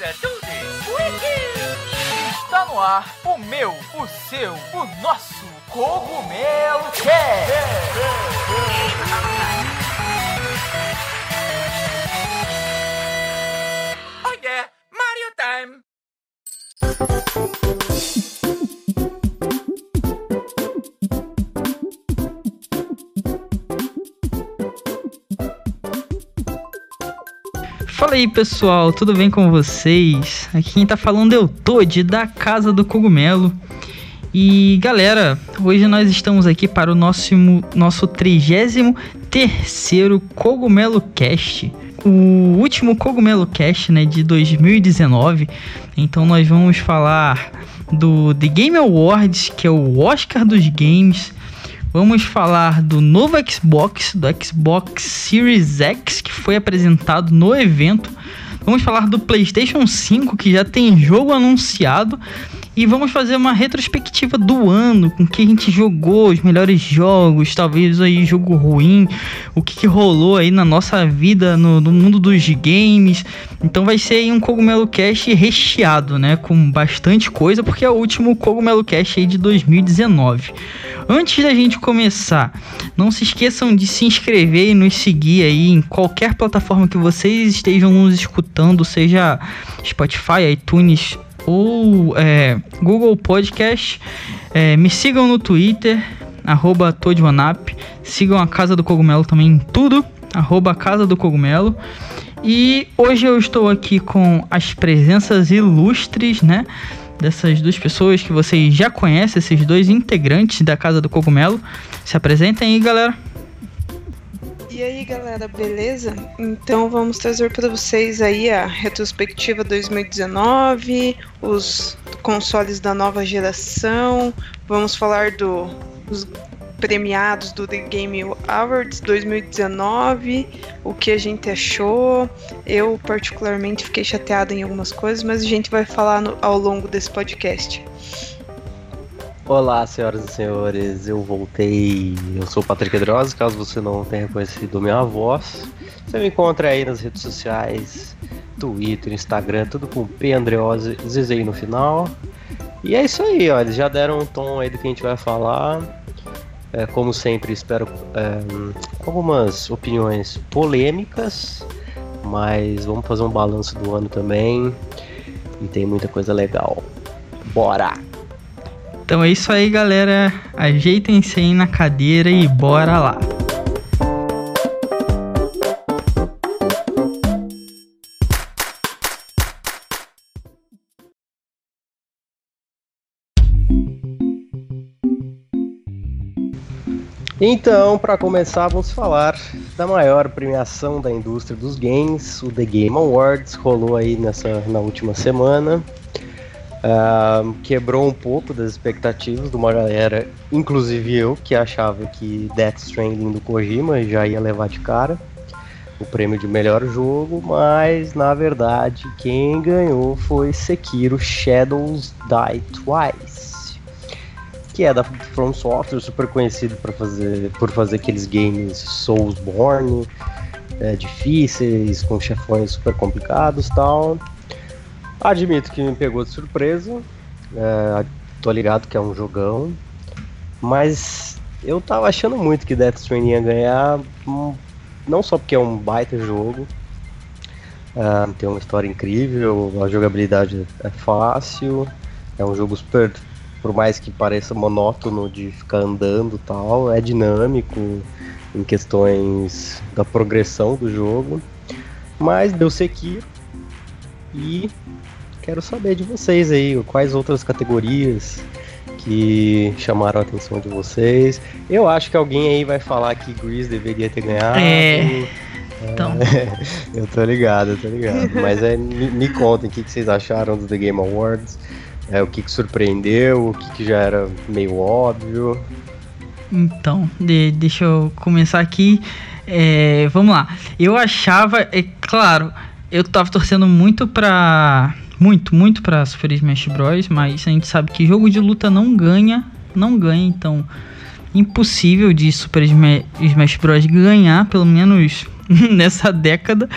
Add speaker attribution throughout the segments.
Speaker 1: Let's do this! Está no ar o meu, o seu, o nosso Cogumelo Cast!
Speaker 2: Fala aí pessoal, tudo bem com vocês? Aqui quem tá falando é o Toad da Casa do Cogumelo. E galera, hoje nós estamos aqui para o nosso, nosso 33 Cogumelo Cast. O último Cogumelo Cast né, de 2019. Então nós vamos falar do The Game Awards, que é o Oscar dos Games Vamos falar do novo Xbox, do Xbox Series X, que foi apresentado no evento. Vamos falar do PlayStation 5, que já tem jogo anunciado. E vamos fazer uma retrospectiva do ano, com que a gente jogou, os melhores jogos, talvez aí jogo ruim, o que, que rolou aí na nossa vida, no, no, mundo dos games. Então vai ser aí um Cogumelo Cast recheado, né? Com bastante coisa, porque é o último Cogumelo Cast aí de 2019. Antes da gente começar, não se esqueçam de se inscrever e nos seguir aí em qualquer plataforma que vocês estejam nos escutando, seja Spotify, iTunes ou é, Google Podcast. É, me sigam no Twitter, arroba Sigam a Casa do Cogumelo também em tudo, arroba Casa do Cogumelo. E hoje eu estou aqui com as presenças ilustres, né? Dessas duas pessoas que vocês já conhecem, esses dois integrantes da Casa do Cogumelo. Se apresentem aí, galera.
Speaker 3: E aí galera, beleza? Então vamos trazer para vocês aí a retrospectiva 2019, os consoles da nova geração, vamos falar do, dos premiados do The Game Awards 2019, o que a gente achou. Eu particularmente fiquei chateada em algumas coisas, mas a gente vai falar no, ao longo desse podcast.
Speaker 4: Olá, senhoras e senhores, eu voltei. Eu sou o Patrick Droz, caso você não tenha conhecido minha voz. Você me encontra aí nas redes sociais, Twitter, Instagram, tudo com P Andreose, Zizei no final. E é isso aí, ó, eles já deram um tom aí do que a gente vai falar. É, como sempre, espero é, algumas opiniões polêmicas, mas vamos fazer um balanço do ano também. E tem muita coisa legal. Bora!
Speaker 2: Então é isso aí, galera. Ajeitem-se aí na cadeira e bora lá.
Speaker 4: Então, para começar, vamos falar da maior premiação da indústria dos games, o The Game Awards, rolou aí nessa na última semana. Uh, quebrou um pouco das expectativas de uma galera, inclusive eu, que achava que Death Stranding do Kojima já ia levar de cara o prêmio de melhor jogo, mas na verdade quem ganhou foi Sekiro Shadows Die Twice, que é da From Software, super conhecido por fazer, por fazer aqueles games Soulsborne, é, difíceis, com chefões super complicados tal. Admito que me pegou de surpresa. É, tô ligado que é um jogão. Mas eu tava achando muito que Death Stranding ia ganhar. Hum, não só porque é um baita jogo. É, tem uma história incrível, a jogabilidade é fácil. É um jogo super. Por mais que pareça monótono de ficar andando tal, é dinâmico em questões da progressão do jogo. Mas deu Sekiro. E Quero saber de vocês aí, quais outras categorias que chamaram a atenção de vocês. Eu acho que alguém aí vai falar que Grease deveria ter ganhado.
Speaker 2: É. Então.
Speaker 4: É, eu tô ligado, eu tô ligado. Mas é, me, me contem o que, que vocês acharam do The Game Awards. É, o que, que surpreendeu, o que, que já era meio óbvio.
Speaker 2: Então, de, deixa eu começar aqui. É, vamos lá. Eu achava, é claro, eu tava torcendo muito pra muito, muito pra Super Smash Bros. Mas a gente sabe que jogo de luta não ganha, não ganha, então impossível de Super Smash Bros. ganhar, pelo menos nessa década.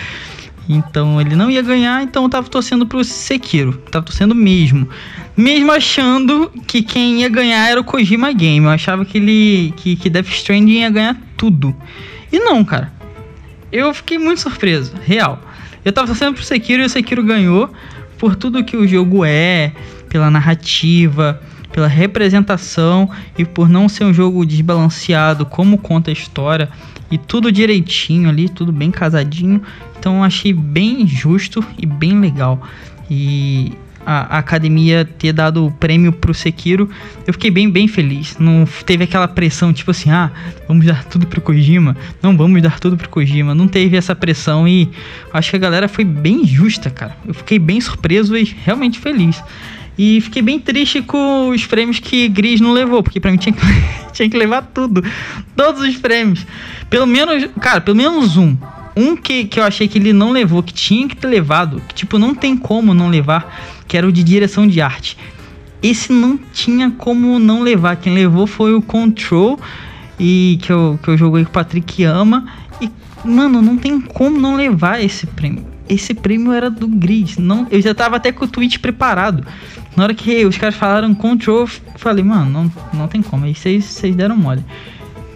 Speaker 2: Então ele não ia ganhar, então eu tava torcendo pro Sekiro. Tava torcendo mesmo. Mesmo achando que quem ia ganhar era o Kojima Game. Eu achava que ele. que, que Death Stranding ia ganhar tudo. E não, cara. Eu fiquei muito surpreso, real. Eu tava torcendo pro Sekiro e o Sekiro ganhou por tudo que o jogo é, pela narrativa, pela representação e por não ser um jogo desbalanceado como conta a história e tudo direitinho ali, tudo bem casadinho. Então achei bem justo e bem legal. E a, academia ter dado o prêmio pro Sekiro, eu fiquei bem, bem feliz. Não teve aquela pressão, tipo assim, ah, vamos dar tudo pro Kojima. Não vamos dar tudo pro Kojima. Não teve essa pressão e acho que a galera foi bem justa, cara. Eu fiquei bem surpreso e realmente feliz. E fiquei bem triste com os prêmios que Gris não levou, porque pra mim tinha que, tinha que levar tudo. Todos os prêmios. Pelo menos, cara, pelo menos um. Um que, que eu achei que ele não levou, que tinha que ter levado, que tipo, não tem como não levar, que era o de direção de arte. Esse não tinha como não levar. Quem levou foi o Control, e que eu, que eu joguei com o Patrick ama. E, mano, não tem como não levar esse prêmio. Esse prêmio era do Gris. Não, eu já tava até com o tweet preparado. Na hora que os caras falaram Control, falei, mano, não, não tem como. Aí vocês deram mole.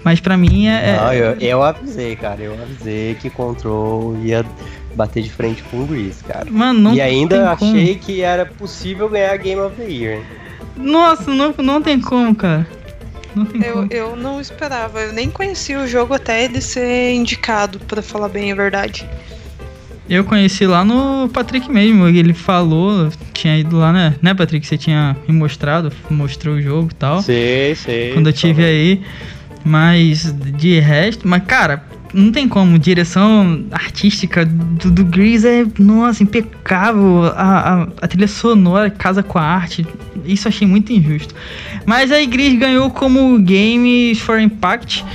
Speaker 2: Mas pra mim é.
Speaker 4: é não, eu, eu avisei, cara. Eu avisei que Control ia bater de frente com o Gris, cara.
Speaker 2: Mano, não
Speaker 4: E ainda achei como. que era possível ganhar Game of the Year.
Speaker 2: Nossa, não, não tem como, cara.
Speaker 3: Não tem eu, como. eu não esperava. Eu nem conhecia o jogo até ele ser indicado, para falar bem a verdade.
Speaker 2: Eu conheci lá no Patrick mesmo. Ele falou, tinha ido lá, né? Né, Patrick? Você tinha me mostrado, mostrou o jogo e tal.
Speaker 4: Sei, sei.
Speaker 2: Quando eu tive aí. Mas de resto, mas cara, não tem como. Direção artística do, do Grease é, nossa, impecável. A, a, a, trilha sonora casa com a arte. Isso achei muito injusto. Mas aí Grease ganhou como Games for Impact.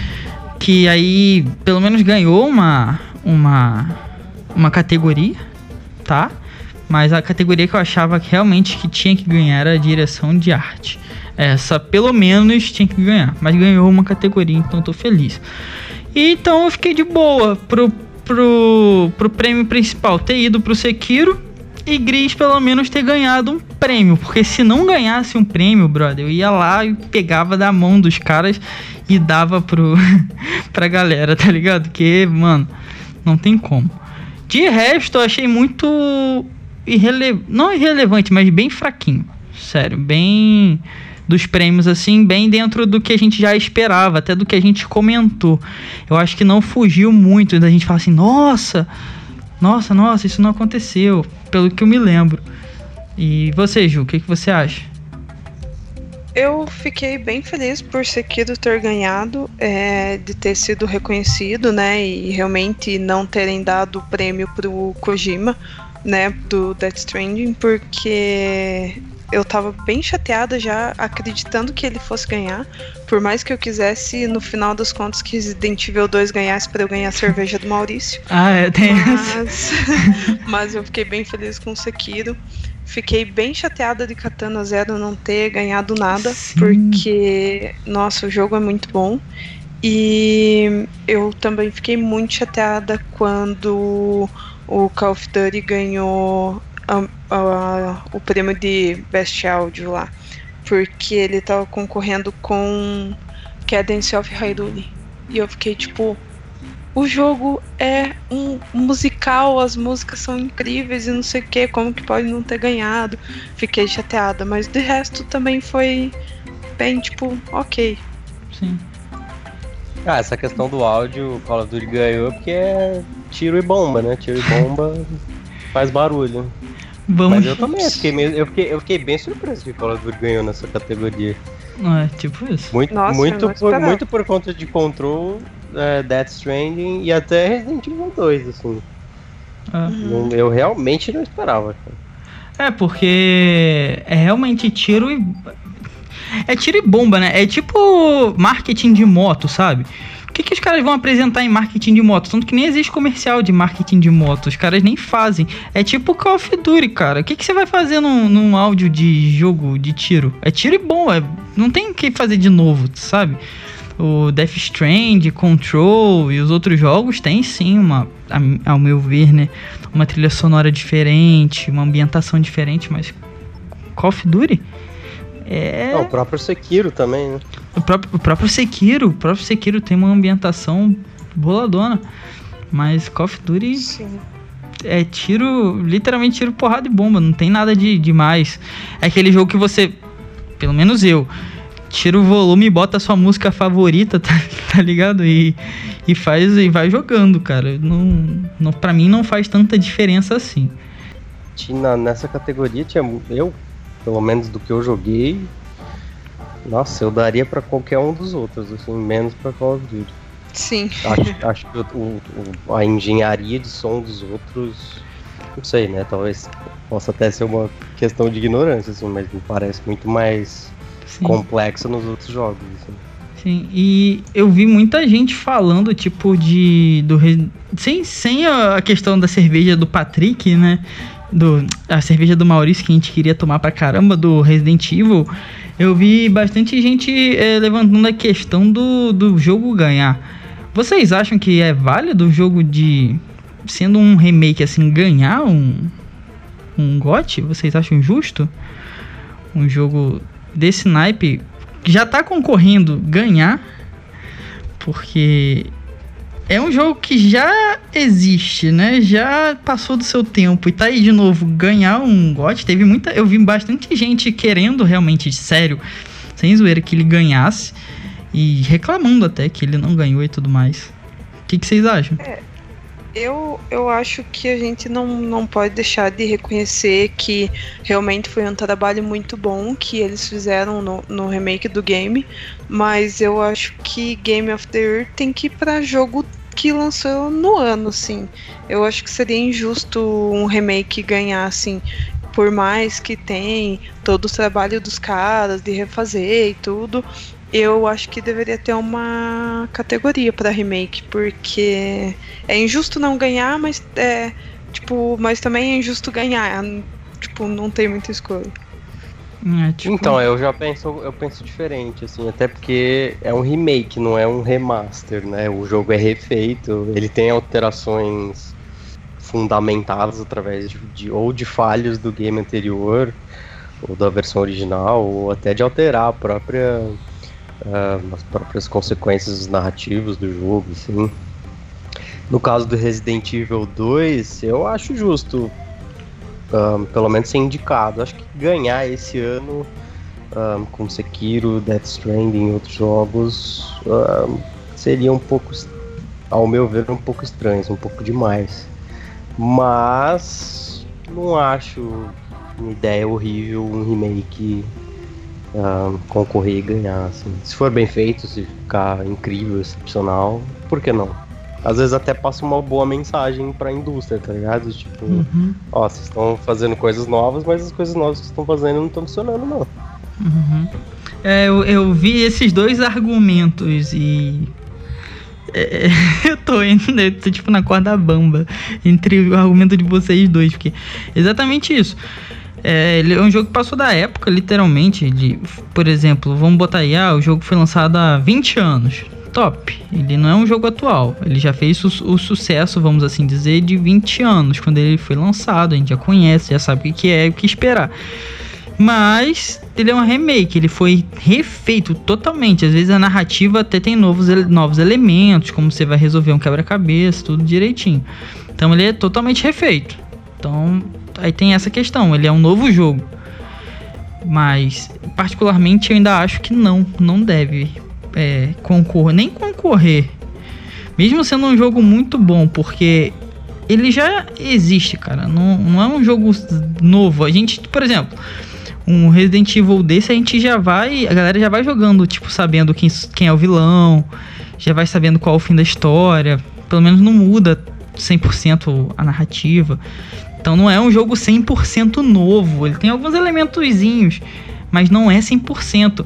Speaker 2: Que aí, pelo menos, ganhou uma. Uma uma categoria, tá? Mas a categoria que eu achava que realmente que tinha que ganhar era a direção de arte. Essa pelo menos tinha que ganhar, mas ganhou uma categoria, então tô feliz. E, então eu fiquei de boa pro, pro, pro prêmio principal ter ido pro Sekiro e Gris pelo menos ter ganhado um prêmio, porque se não ganhasse um prêmio, brother, eu ia lá e pegava da mão dos caras e dava pro pra galera, tá ligado? Que, mano, não tem como. De resto, eu achei muito irrelevante. Não irrelevante, mas bem fraquinho. Sério, bem. Dos prêmios, assim, bem dentro do que a gente já esperava, até do que a gente comentou. Eu acho que não fugiu muito da gente falar assim, nossa, nossa, nossa, isso não aconteceu, pelo que eu me lembro. E você, Ju, o que, que você acha?
Speaker 3: Eu fiquei bem feliz por Sekiro ter ganhado, é, de ter sido reconhecido, né? E realmente não terem dado o prêmio pro Kojima, né? Do Death Stranding, porque eu tava bem chateada já, acreditando que ele fosse ganhar. Por mais que eu quisesse, no final das contas, que Resident Evil 2 ganhasse para eu ganhar a cerveja do Maurício.
Speaker 2: Ah, é, tem
Speaker 3: mas, mas eu fiquei bem feliz com o Sekiro. Fiquei bem chateada de Katana Zero não ter ganhado nada, Sim. porque, nossa, o jogo é muito bom. E eu também fiquei muito chateada quando o Call of Duty ganhou a, o prêmio de Best Audio lá. Porque ele tava concorrendo com Cadence of Hyrule. E eu fiquei tipo, o jogo é um musical, as músicas são incríveis e não sei o que, como que pode não ter ganhado. Fiquei chateada, mas de resto também foi bem, tipo, ok.
Speaker 2: Sim.
Speaker 4: Ah, essa questão do áudio, o Call of Duty ganhou porque é tiro e bomba, né? Tiro e bomba faz barulho.
Speaker 2: Vamos.
Speaker 4: Mas eu também fiquei, meio, eu fiquei, eu fiquei bem surpreso que o Call of Duty ganhou nessa categoria.
Speaker 2: É, tipo isso.
Speaker 4: Muito, Nossa, muito, por, muito por conta de Control é, Death Stranding e até Resident Evil 2, assim. Uhum. Eu realmente não esperava.
Speaker 2: É, porque é realmente tiro e. É tiro e bomba, né? É tipo marketing de moto, sabe? Que, que os caras vão apresentar em marketing de moto? Tanto que nem existe comercial de marketing de moto. Os caras nem fazem. É tipo Call of Duty, cara. O que, que você vai fazer num, num áudio de jogo de tiro? É tiro e bomba. É... Não tem o que fazer de novo, sabe? o Death Strand, Control e os outros jogos têm sim uma, ao meu ver, né, uma trilha sonora diferente, uma ambientação diferente, mas Call of Duty é...
Speaker 4: Não, o próprio Sekiro também, né?
Speaker 2: O próprio, o próprio Sekiro, o próprio Sekiro tem uma ambientação boladona, mas Call of Duty sim. é tiro, literalmente tiro porrada e bomba, não tem nada de demais. É aquele jogo que você, pelo menos eu, tira o volume e bota a sua música favorita, tá, tá ligado? E, e faz e vai jogando, cara. Não, não, pra mim não faz tanta diferença assim.
Speaker 4: Tinha, nessa categoria tinha eu, pelo menos do que eu joguei, nossa, eu daria para qualquer um dos outros, assim, menos para Call of Duty.
Speaker 3: Sim.
Speaker 4: Acho, acho que o, o, a engenharia de som dos outros, não sei, né? Talvez possa até ser uma questão de ignorância, assim, mas me parece muito mais Sim. complexa nos outros jogos. Assim.
Speaker 2: Sim, e eu vi muita gente falando, tipo, de. Do, sem, sem a questão da cerveja do Patrick, né? Do, a cerveja do Maurício que a gente queria tomar pra caramba, do Resident Evil. Eu vi bastante gente é, levantando a questão do, do jogo ganhar. Vocês acham que é válido o jogo de. Sendo um remake assim, ganhar um. Um GOT? Vocês acham justo? Um jogo desse naipe já tá concorrendo ganhar, porque é um jogo que já existe, né? Já passou do seu tempo e tá aí de novo ganhar um GOT. Teve muita, eu vi bastante gente querendo realmente, sério, sem zoeira que ele ganhasse e reclamando até que ele não ganhou e tudo mais. O que, que vocês acham?
Speaker 3: É, eu, eu acho que a gente não, não pode deixar de reconhecer que realmente foi um trabalho muito bom que eles fizeram no, no remake do game, mas eu acho que Game of the Year tem que ir para jogo que lançou no ano, assim. Eu acho que seria injusto um remake ganhar, assim, por mais que tem todo o trabalho dos caras de refazer e tudo, eu acho que deveria ter uma categoria para remake, porque é injusto não ganhar, mas é tipo, mas também é injusto ganhar, tipo, não tem muita escolha.
Speaker 4: É, tipo... Então, eu já penso, eu penso diferente, assim, até porque é um remake, não é um remaster, né? O jogo é refeito, ele tem alterações fundamentadas através de, de ou de falhas do game anterior, ou da versão original, ou até de alterar a própria uh, as próprias consequências narrativas do jogo, assim. No caso do Resident Evil 2, eu acho justo, um, pelo menos ser indicado. Acho que ganhar esse ano um, com Sekiro, Death Stranding e outros jogos um, seria um pouco, ao meu ver, um pouco estranho, um pouco demais. Mas não acho uma ideia horrível um remake uh, concorrer e ganhar. Assim. Se for bem feito, se ficar incrível, excepcional, por que não? Às vezes até passa uma boa mensagem pra indústria, tá ligado? Tipo, uhum. ó, vocês estão fazendo coisas novas, mas as coisas novas que estão fazendo não estão funcionando, não.
Speaker 2: Uhum. É, eu, eu vi esses dois argumentos e é, eu tô indo, eu tô, tipo na corda bamba entre o argumento de vocês dois, porque exatamente isso. É, ele é um jogo que passou da época, literalmente. De, por exemplo, vamos botar aí, ah, o jogo foi lançado há 20 anos. Top. Ele não é um jogo atual. Ele já fez o, o sucesso, vamos assim dizer, de 20 anos. Quando ele foi lançado, a gente já conhece, já sabe o que é e o que esperar. Mas ele é um remake, ele foi refeito totalmente. Às vezes a narrativa até tem novos, novos elementos, como você vai resolver um quebra-cabeça, tudo direitinho. Então ele é totalmente refeito. Então aí tem essa questão, ele é um novo jogo. Mas, particularmente, eu ainda acho que não, não deve é, concorrer, nem concorrer. Mesmo sendo um jogo muito bom, porque ele já existe, cara. Não, não é um jogo novo. A gente, por exemplo, um Resident Evil desse, a gente já vai. A galera já vai jogando, tipo, sabendo quem, quem é o vilão, já vai sabendo qual é o fim da história. Pelo menos não muda 100% a narrativa. Então não é um jogo 100% novo. Ele tem alguns elementozinhos, mas não é 100%.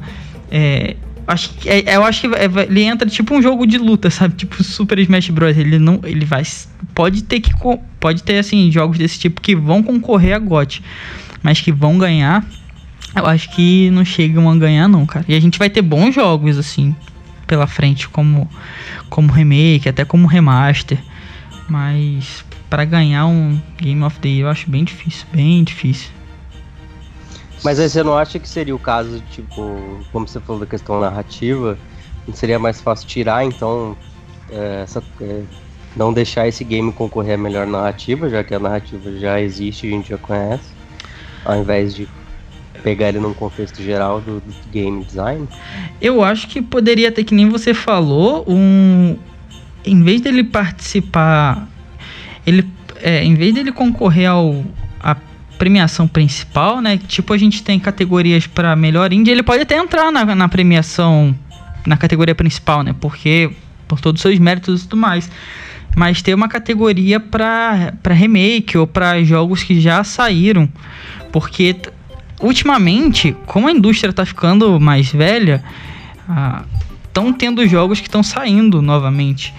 Speaker 2: É, acho é, eu acho que ele entra tipo um jogo de luta, sabe? Tipo Super Smash Bros. Ele não, ele vai, pode ter que, pode ter assim jogos desse tipo que vão concorrer a GOT, mas que vão ganhar. Eu acho que não chegam a ganhar não, cara. E a gente vai ter bons jogos assim. pela frente como, como remake, até como remaster. Mas para ganhar um Game of the Year eu acho bem difícil, bem difícil.
Speaker 4: Mas aí você não acha que seria o caso, tipo, como você falou da questão narrativa, seria mais fácil tirar, então, é, essa, é, não deixar esse game concorrer a melhor narrativa, já que a narrativa já existe e a gente já conhece, ao invés de pegar ele num contexto geral do, do game design?
Speaker 2: Eu acho que poderia ter, que nem você falou, um. Em vez dele participar. Ele. É, em vez dele concorrer ao. A premiação principal, né? Tipo, a gente tem categorias para melhor indie, ele pode até entrar na, na premiação. Na categoria principal, né? Porque. Por todos os seus méritos e tudo mais mas ter uma categoria para remake ou para jogos que já saíram, porque ultimamente, como a indústria está ficando mais velha, estão ah, tendo jogos que estão saindo novamente.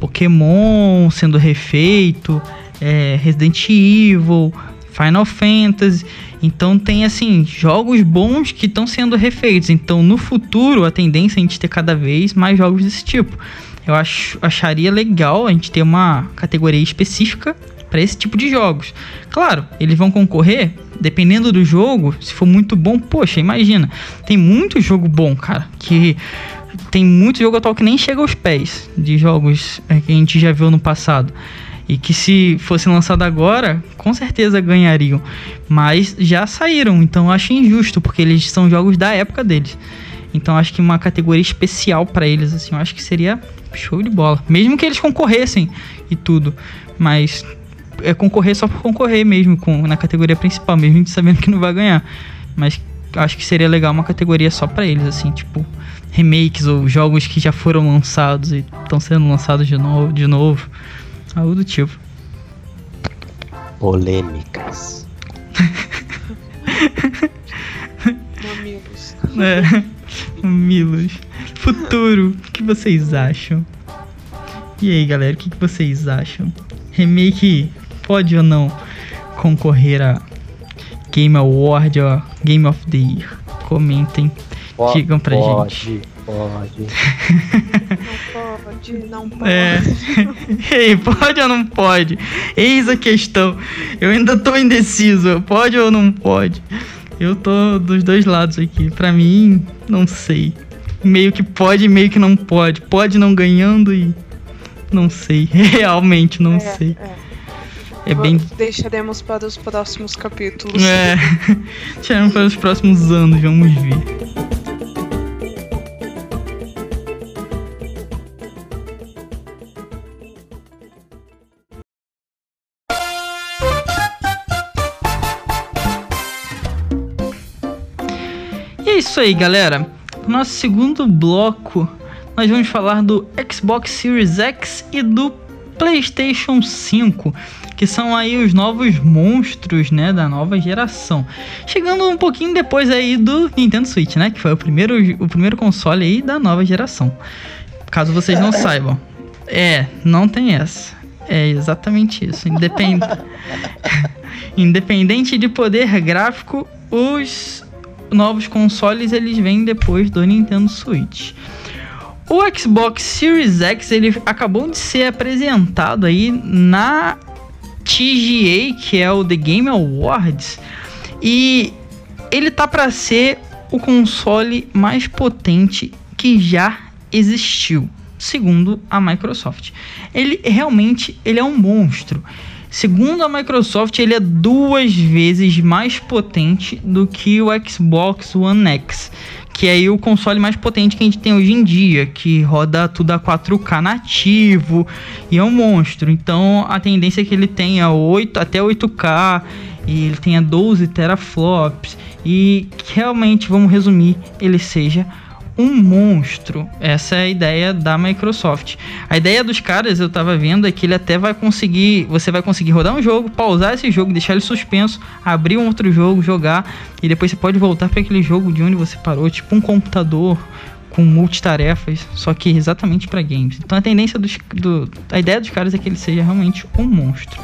Speaker 2: Pokémon sendo refeito, é, Resident Evil, Final Fantasy. Então tem assim jogos bons que estão sendo refeitos. Então no futuro a tendência é a gente ter cada vez mais jogos desse tipo. Eu acho, acharia legal a gente ter uma categoria específica para esse tipo de jogos. Claro, eles vão concorrer dependendo do jogo. Se for muito bom, poxa, imagina. Tem muito jogo bom, cara, que tem muito jogo atual que nem chega aos pés de jogos é, que a gente já viu no passado. E que se fosse lançado agora, com certeza ganhariam. Mas já saíram, então acho injusto, porque eles são jogos da época deles. Então acho que uma categoria especial para eles, assim, eu acho que seria show de bola. Mesmo que eles concorressem e tudo. Mas é concorrer só por concorrer mesmo com, na categoria principal, mesmo sabendo que não vai ganhar. Mas acho que seria legal uma categoria só para eles, assim, tipo remakes ou jogos que já foram lançados e estão sendo lançados de novo, de novo. Algo do tipo.
Speaker 4: Polêmicas.
Speaker 3: Mamilos.
Speaker 2: É. Mamilos. Futuro, o que vocês acham? E aí, galera, o que vocês acham? Remake pode ou não concorrer a Game Award ou Game of the Year? Comentem,
Speaker 4: pode,
Speaker 2: digam pra
Speaker 4: pode,
Speaker 2: gente.
Speaker 4: Pode.
Speaker 3: não pode, não pode.
Speaker 2: É. Ei, pode ou não pode? Eis a questão. Eu ainda tô indeciso. Pode ou não pode? Eu tô dos dois lados aqui. Pra mim, não sei. Meio que pode, meio que não pode. Pode não ganhando e. Não sei. Realmente não
Speaker 3: É,
Speaker 2: sei.
Speaker 3: é.
Speaker 2: É bem.
Speaker 3: Deixaremos para os próximos capítulos.
Speaker 2: É. Tirando para os próximos anos, vamos ver. Aí, galera. No nosso segundo bloco, nós vamos falar do Xbox Series X e do PlayStation 5, que são aí os novos monstros, né, da nova geração. Chegando um pouquinho depois aí do Nintendo Switch, né, que foi o primeiro, o primeiro console aí da nova geração. Caso vocês não saibam. É, não tem essa. É exatamente isso. Independ... Independente de poder gráfico, os novos consoles eles vêm depois do Nintendo Switch. O Xbox Series X ele acabou de ser apresentado aí na TGA, que é o The Game Awards, e ele tá para ser o console mais potente que já existiu, segundo a Microsoft. Ele realmente ele é um monstro. Segundo a Microsoft, ele é duas vezes mais potente do que o Xbox One X, que é o console mais potente que a gente tem hoje em dia, que roda tudo a 4K nativo e é um monstro. Então a tendência é que ele tenha 8 até 8K e ele tenha 12 teraflops e realmente, vamos resumir, ele seja um monstro. Essa é a ideia da Microsoft. A ideia dos caras, eu tava vendo, é que ele até vai conseguir. Você vai conseguir rodar um jogo, pausar esse jogo, deixar ele suspenso, abrir um outro jogo, jogar, e depois você pode voltar para aquele jogo de onde você parou, tipo um computador com multitarefas, só que exatamente para games. Então a tendência dos, do, a ideia dos caras é que ele seja realmente um monstro.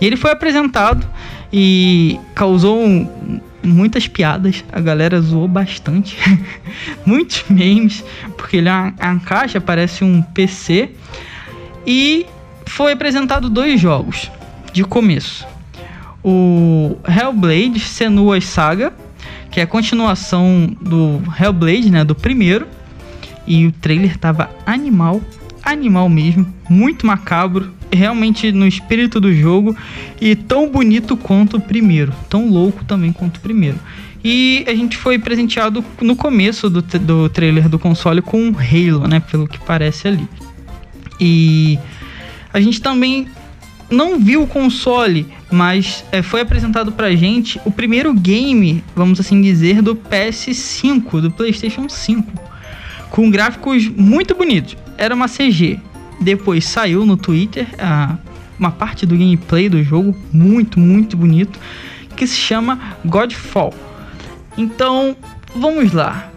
Speaker 2: E ele foi apresentado e causou um, muitas piadas, a galera zoou bastante, muitos memes, porque ele é uma, é uma caixa, parece um PC, e foi apresentado dois jogos de começo. O Hellblade Senua's Saga, que é a continuação do Hellblade, né, do primeiro, e o trailer tava animal, animal mesmo, muito macabro, realmente no espírito do jogo e tão bonito quanto o primeiro, tão louco também quanto o primeiro. E a gente foi presenteado no começo do, do trailer do console com um Halo, né? Pelo que parece ali. E a gente também não viu o console, mas é, foi apresentado pra gente o primeiro game, vamos assim dizer, do PS5, do PlayStation 5, com gráficos muito bonitos. Era uma CG, depois saiu no Twitter a, uma parte do gameplay do jogo, muito, muito bonito, que se chama Godfall. Então, vamos lá.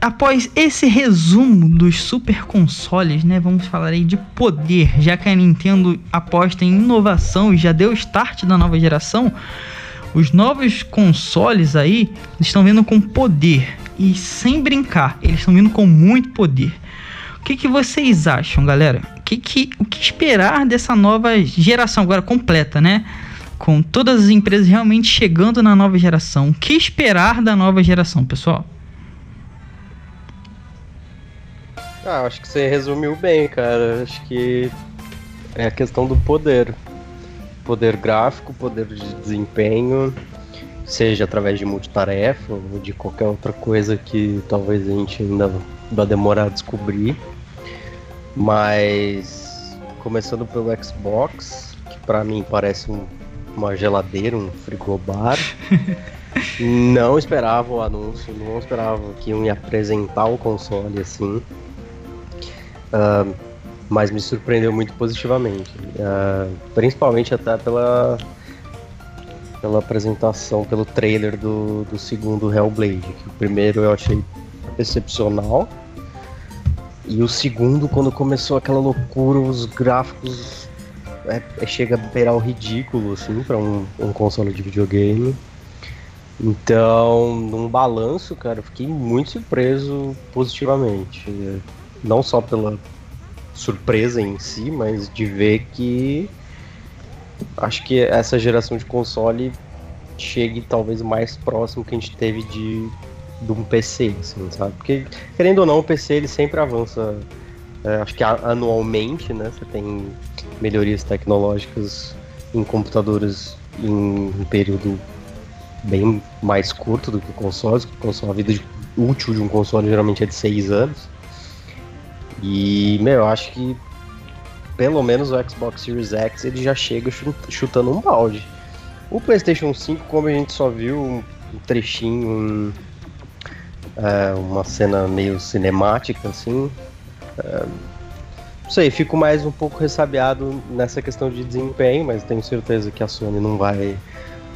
Speaker 2: Após esse resumo dos super consoles, né, vamos falar aí de poder, já que a Nintendo aposta em inovação e já deu start da nova geração, os novos consoles aí estão vindo com poder e sem brincar, eles estão vindo com muito poder que, que vocês acham, galera? Que que, o que esperar dessa nova geração agora completa, né? Com todas as empresas realmente chegando na nova geração. O que esperar da nova geração, pessoal?
Speaker 4: Ah, acho que você resumiu bem, cara. Acho que é a questão do poder. Poder gráfico, poder de desempenho, seja através de multitarefa ou de qualquer outra coisa que talvez a gente ainda vai demorar a descobrir. Mas começando pelo Xbox, que para mim parece um, uma geladeira, um frigobar. não esperava o anúncio, não esperava que iam apresentar o console assim. Uh, mas me surpreendeu muito positivamente. Uh, principalmente até pela, pela apresentação, pelo trailer do, do segundo Hellblade. Que o primeiro eu achei excepcional. E o segundo, quando começou aquela loucura, os gráficos é, é, chega a beirar o ridículo, assim, para um, um, console de videogame. Então, num balanço, cara, eu fiquei muito surpreso positivamente. Não só pela surpresa em si, mas de ver que acho que essa geração de console chegue talvez mais próximo que a gente teve de de um PC, assim, sabe? Porque, querendo ou não, o PC ele sempre avança, é, acho que anualmente, né? Você tem melhorias tecnológicas em computadores em um período bem mais curto do que o console. O console, a vida útil de um console geralmente é de 6 anos. E, meu, eu acho que pelo menos o Xbox Series X ele já chega chutando um balde. O PlayStation 5, como a gente só viu um trechinho, um, é, uma cena meio cinemática, assim. É, não sei, fico mais um pouco ressabiado nessa questão de desempenho, mas tenho certeza que a Sony não vai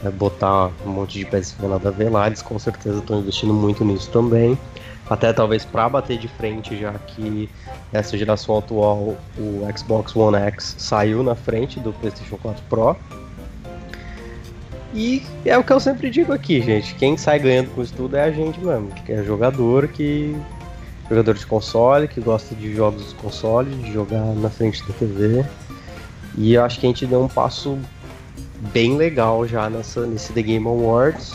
Speaker 4: é, botar um monte de PS nada a ver lá. Eles com certeza estão investindo muito nisso também. Até talvez para bater de frente, já que essa geração atual, o Xbox One X saiu na frente do PlayStation 4 Pro. E é o que eu sempre digo aqui, gente. Quem sai ganhando com isso tudo é a gente mesmo. Que é jogador que. Jogador de console, que gosta de jogos de console, de jogar na frente da TV. E eu acho que a gente deu um passo bem legal já nessa, nesse The Game Awards.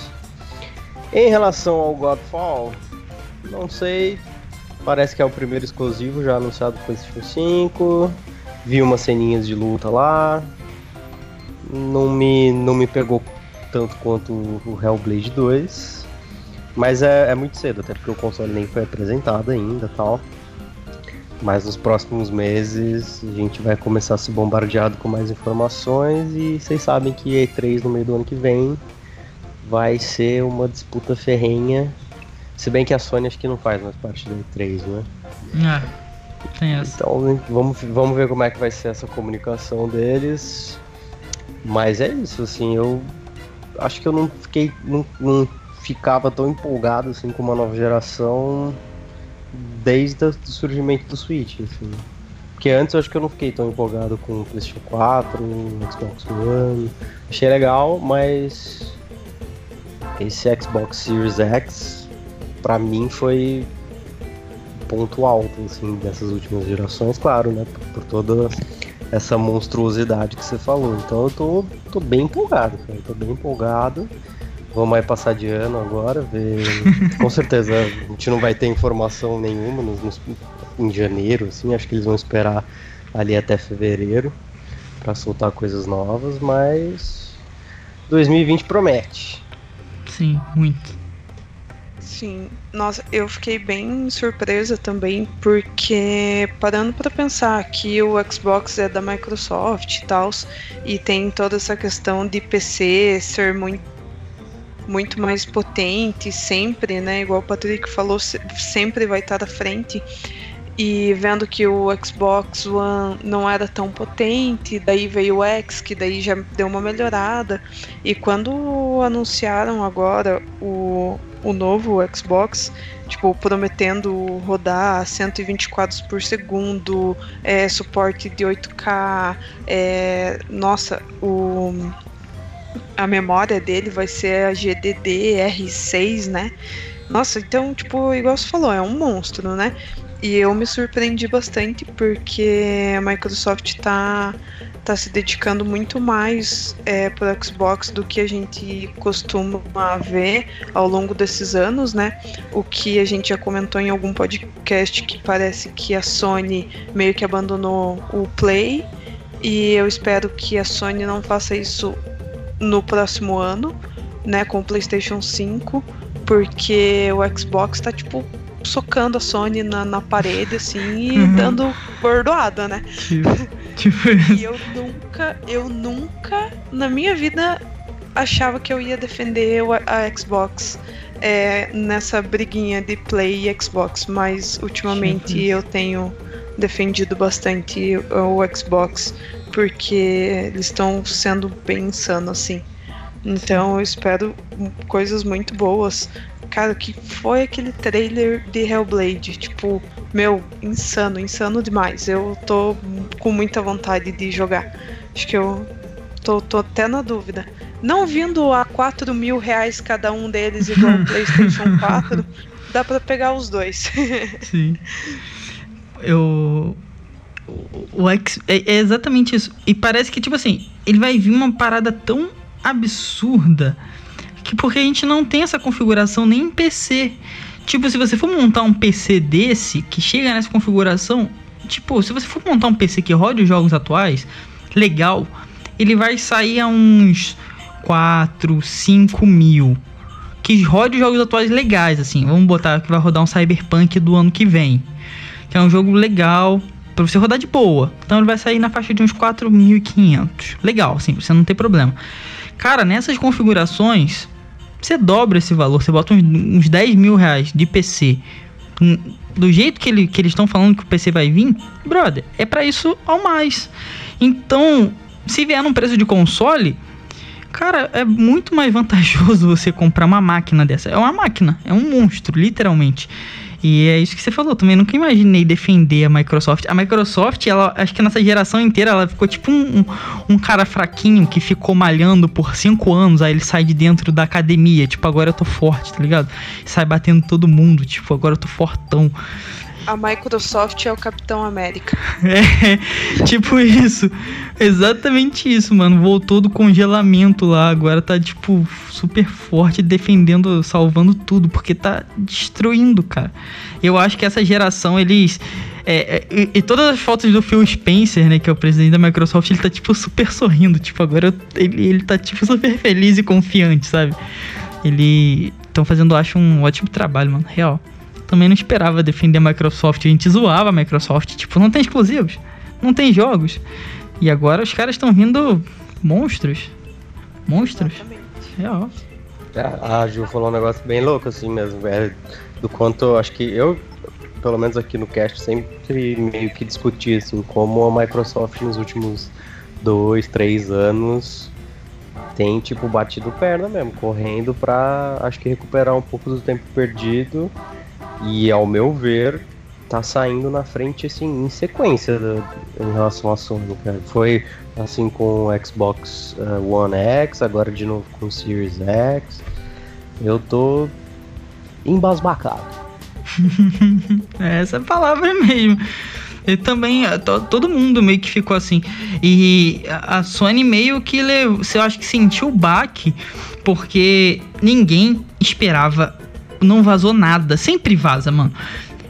Speaker 4: Em relação ao Godfall, não sei. Parece que é o primeiro exclusivo já anunciado com PlayStation 5. Vi umas ceninhas de luta lá. Não me, não me pegou tanto quanto o Hellblade 2. Mas é, é muito cedo, até porque o console nem foi apresentado ainda tal. Mas nos próximos meses a gente vai começar a ser bombardeado com mais informações e vocês sabem que E3 no meio do ano que vem vai ser uma disputa ferrenha. Se bem que a Sony acho que não faz mais parte da E3, né?
Speaker 2: É, tem essa.
Speaker 4: Então vamos, vamos ver como é que vai ser essa comunicação deles. Mas é isso, assim, eu acho que eu não fiquei. Não, não ficava tão empolgado assim com uma nova geração desde o surgimento do Switch, assim. Porque antes eu acho que eu não fiquei tão empolgado com o PlayStation 4, Xbox One. Achei legal, mas esse Xbox Series X, para mim, foi ponto alto, assim, dessas últimas gerações, claro, né? Por, por, toda essa monstruosidade que você falou. Então eu tô, tô bem empolgado, cara. Tô bem empolgado. Vamos aí passar de ano agora, ver. Com certeza a gente não vai ter informação nenhuma nos, nos, em janeiro, assim. Acho que eles vão esperar ali até fevereiro para soltar coisas novas, mas 2020 promete.
Speaker 2: Sim, muito.
Speaker 3: Sim, nossa, eu fiquei bem surpresa também, porque parando para pensar que o Xbox é da Microsoft e tal, e tem toda essa questão de PC ser muito, muito mais potente sempre, né? Igual o Patrick falou, sempre vai estar à frente e vendo que o Xbox One não era tão potente, daí veio o X, que daí já deu uma melhorada. E quando anunciaram agora o, o novo Xbox, tipo, prometendo rodar 120 quadros por segundo, é, suporte de 8K, é, nossa, o, a memória dele vai ser a GDD R6, né? Nossa, então, tipo, igual você falou, é um monstro, né? E eu me surpreendi bastante porque a Microsoft está tá se dedicando muito mais é, para Xbox do que a gente costuma ver ao longo desses anos, né? O que a gente já comentou em algum podcast que parece que a Sony meio que abandonou o Play e eu espero que a Sony não faça isso no próximo ano, né, com o PlayStation 5, porque o Xbox está tipo socando a Sony na, na parede, assim, e uhum. dando bordoada, né? Tipo, tipo e eu nunca, eu nunca na minha vida achava que eu ia defender a Xbox é, nessa briguinha de Play e Xbox, mas ultimamente tipo eu tenho defendido bastante o Xbox porque eles estão sendo bem insanos assim. Então eu espero coisas muito boas Cara, que foi aquele trailer de Hellblade? Tipo, meu, insano, insano demais. Eu tô com muita vontade de jogar. Acho que eu tô, tô até na dúvida. Não vindo a 4 mil reais cada um deles igual o PlayStation 4, dá pra pegar os dois.
Speaker 2: Sim. Eu. O X. É, é exatamente isso. E parece que, tipo assim, ele vai vir uma parada tão absurda que porque a gente não tem essa configuração nem em PC. Tipo, se você for montar um PC desse, que chega nessa configuração, tipo, se você for montar um PC que rode os jogos atuais, legal, ele vai sair a uns 4, 5 mil. Que rode os jogos atuais legais, assim. Vamos botar que vai rodar um Cyberpunk do ano que vem. Que é um jogo legal, para você rodar de boa. Então ele vai sair na faixa de uns 4.500. Legal, assim, você não tem problema. Cara, nessas configurações, você dobra esse valor, você bota uns, uns 10 mil reais de PC. Do jeito que, ele, que eles estão falando que o PC vai vir, brother, é para isso ao mais. Então, se vier num preço de console, cara, é muito mais vantajoso você comprar uma máquina dessa. É uma máquina, é um monstro, literalmente. E é isso que você falou, também nunca imaginei defender a Microsoft. A Microsoft, ela, acho que nessa geração inteira, ela ficou tipo um, um, um cara fraquinho que ficou malhando por cinco anos, aí ele sai de dentro da academia, tipo, agora eu tô forte, tá ligado? Sai batendo todo mundo, tipo, agora eu tô fortão.
Speaker 3: A Microsoft é o Capitão América.
Speaker 2: É, tipo isso. Exatamente isso, mano. Voltou do congelamento lá, agora tá, tipo, super forte, defendendo, salvando tudo, porque tá destruindo, cara. Eu acho que essa geração, eles. É, é, e, todas as fotos do Phil Spencer, né, que é o presidente da Microsoft, ele tá, tipo, super sorrindo. Tipo, agora ele, ele tá, tipo, super feliz e confiante, sabe? Ele. Estão fazendo, acho, um ótimo trabalho, mano. Real também não esperava defender a Microsoft. A gente zoava a Microsoft, tipo, não tem exclusivos, não tem jogos. E agora os caras estão vindo monstros. Monstros. Real.
Speaker 4: É, a Ju falou um negócio bem louco, assim mesmo, velho. Do quanto acho que eu, pelo menos aqui no cast, sempre meio que discuti, assim, como a Microsoft nos últimos dois, três anos tem, tipo, batido perna mesmo, correndo pra, acho que recuperar um pouco do tempo perdido e ao meu ver, tá saindo na frente assim em sequência do, em relação à Sony, cara. Foi assim com o Xbox uh, One X, agora de novo com o Series X. Eu tô embasbacado.
Speaker 2: Essa é palavra mesmo. E também, todo mundo meio que ficou assim. E a Sony meio que, eu acho que sentiu o baque, porque ninguém esperava, não vazou nada. Sempre vaza, mano.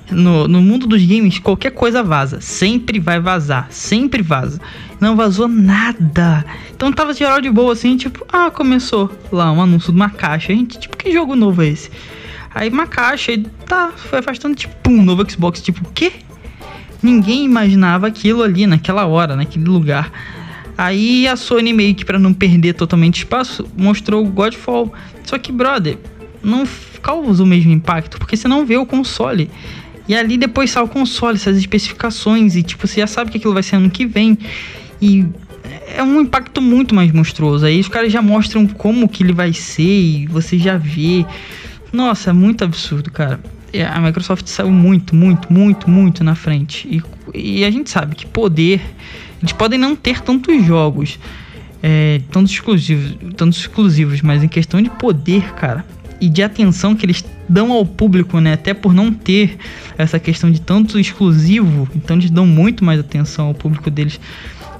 Speaker 2: No, no mundo dos games, qualquer coisa vaza. Sempre vai vazar. Sempre vaza. Não vazou nada. Então tava geral de boa assim, tipo, ah, começou lá um anúncio de uma caixa. A gente, tipo, que jogo novo é esse? Aí uma caixa, e tá, foi afastando, tipo, pum, novo Xbox. Tipo, o quê? Ninguém imaginava aquilo ali naquela hora, naquele lugar. Aí a Sony meio que para não perder totalmente espaço, mostrou o Godfall. Só que, brother, não causa o mesmo impacto, porque você não vê o console. E ali depois sai o console, essas especificações, e tipo, você já sabe que aquilo vai ser ano que vem. E é um impacto muito mais monstruoso. Aí os caras já mostram como que ele vai ser e você já vê. Nossa, é muito absurdo, cara. A Microsoft saiu muito, muito, muito, muito na frente. E, e a gente sabe que poder. Eles podem não ter tantos jogos, é, tantos exclusivos, tantos exclusivos, mas em questão de poder, cara, e de atenção que eles dão ao público, né? Até por não ter essa questão de tanto exclusivo, então eles dão muito mais atenção ao público deles.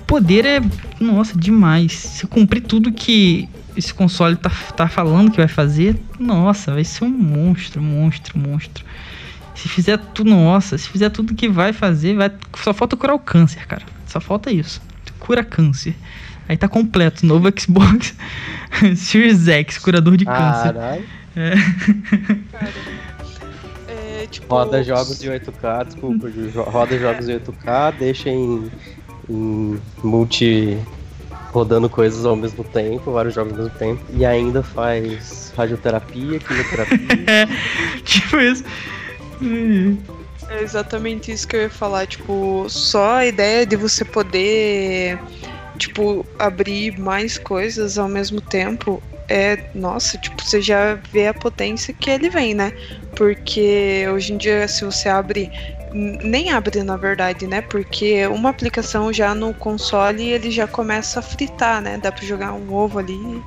Speaker 2: Poder é, nossa, demais. Se cumprir tudo que esse console tá, tá falando que vai fazer, nossa, vai ser um monstro, monstro, monstro. Se fizer tudo, nossa, se fizer tudo que vai fazer, vai, só falta curar o câncer, cara. Só falta isso. Cura câncer. Aí tá completo, novo Xbox Series X, curador de câncer. Caralho. É.
Speaker 4: é tipo, roda jogos de 8K, desculpa, roda jogos de 8K, deixa em, em multi rodando coisas ao mesmo tempo, vários jogos ao mesmo tempo, e ainda faz radioterapia, quimioterapia.
Speaker 2: tipo isso.
Speaker 3: É exatamente isso que eu ia falar, tipo, só a ideia de você poder, tipo, abrir mais coisas ao mesmo tempo é, nossa, tipo, você já vê a potência que ele vem, né? Porque hoje em dia, se você abre. Nem abre, na verdade, né? Porque uma aplicação já no console ele já começa a fritar, né? Dá pra jogar um ovo ali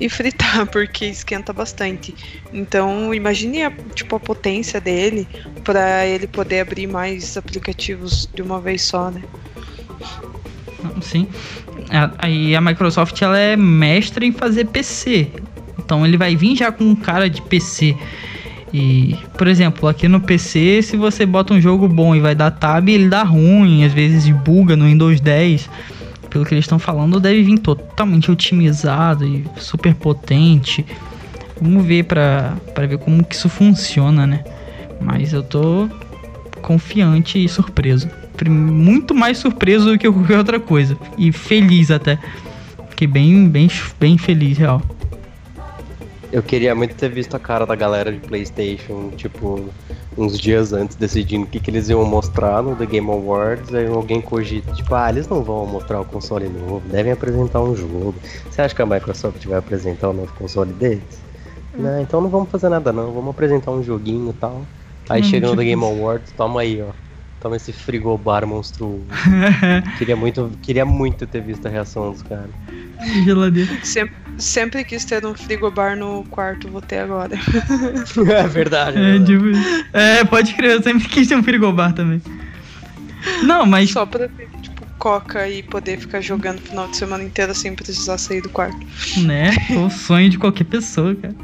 Speaker 3: e fritar, porque esquenta bastante. Então, imagine a, tipo, a potência dele para ele poder abrir mais aplicativos de uma vez só, né?
Speaker 2: Sim. Aí a, Microsoft ela é mestra em fazer PC. Então ele vai vir já com um cara de PC. E, por exemplo, aqui no PC, se você bota um jogo bom e vai dar tab, ele dá ruim, às vezes buga no Windows 10. Pelo que eles estão falando, deve vir totalmente otimizado e super potente. Vamos ver para ver como que isso funciona, né? Mas eu tô confiante e surpreso muito mais surpreso do que qualquer outra coisa. E feliz até. Fiquei bem, bem, bem feliz, real.
Speaker 4: Eu queria muito ter visto a cara da galera de PlayStation, tipo, uns dias antes, decidindo o que, que eles iam mostrar no The Game Awards. Aí alguém cogita, tipo, ah, eles não vão mostrar o console novo, devem apresentar um jogo. Você acha que a Microsoft vai apresentar o novo console deles? Hum. Não, então não vamos fazer nada não, vamos apresentar um joguinho e tal. Aí hum, chega no The Game Awards, toma aí, ó. Toma esse frigobar monstruoso. queria, muito, queria muito ter visto a reação dos caras.
Speaker 2: Geladeira.
Speaker 3: Sempre, sempre quis ter um frigobar no quarto, vou ter agora.
Speaker 4: é verdade.
Speaker 2: É, tipo, é, pode crer, eu sempre quis ter um frigobar também. Não, mas.
Speaker 3: Só pra ter, tipo, coca e poder ficar jogando o final de semana inteiro sem precisar sair do quarto.
Speaker 2: Né? o sonho de qualquer pessoa, cara.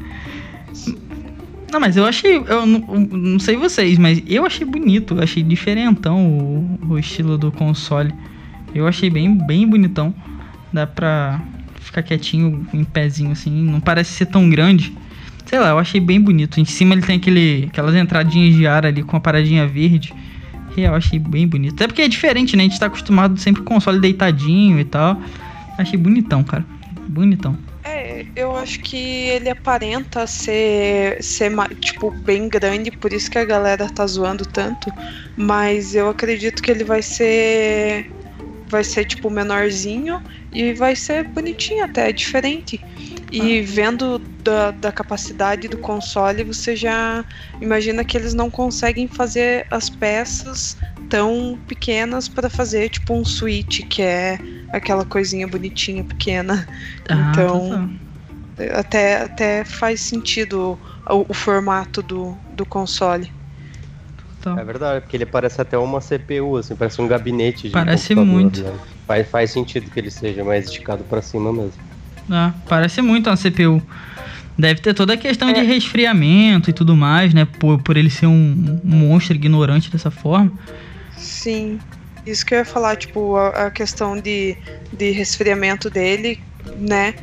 Speaker 2: Não, mas eu achei. Eu não, não sei vocês, mas eu achei bonito. Achei diferentão o, o estilo do console. Eu achei bem, bem bonitão. Dá pra ficar quietinho, em pezinho assim. Não parece ser tão grande. Sei lá, eu achei bem bonito. Em cima ele tem aquele, aquelas entradinhas de ar ali com a paradinha verde. Eu achei bem bonito. Até porque é diferente, né? A gente tá acostumado sempre com o console deitadinho e tal. Achei bonitão, cara. Bonitão
Speaker 3: eu acho que ele aparenta ser, ser tipo, bem grande, por isso que a galera tá zoando tanto. Mas eu acredito que ele vai ser. Vai ser, tipo, menorzinho e vai ser bonitinho até, diferente. E ah. vendo da, da capacidade do console, você já imagina que eles não conseguem fazer as peças tão pequenas para fazer, tipo, um Switch, que é aquela coisinha bonitinha, pequena. Ah, então. Até, até faz sentido o, o formato do, do console.
Speaker 4: Então. É verdade, porque ele parece até uma CPU, assim, parece um gabinete de
Speaker 2: Parece muito. Né?
Speaker 4: Faz, faz sentido que ele seja mais esticado para cima mesmo.
Speaker 2: Ah, parece muito uma CPU. Deve ter toda a questão é. de resfriamento e tudo mais, né? Por, por ele ser um, um monstro ignorante dessa forma.
Speaker 3: Sim. Isso que eu ia falar, tipo, a, a questão de, de resfriamento dele, né?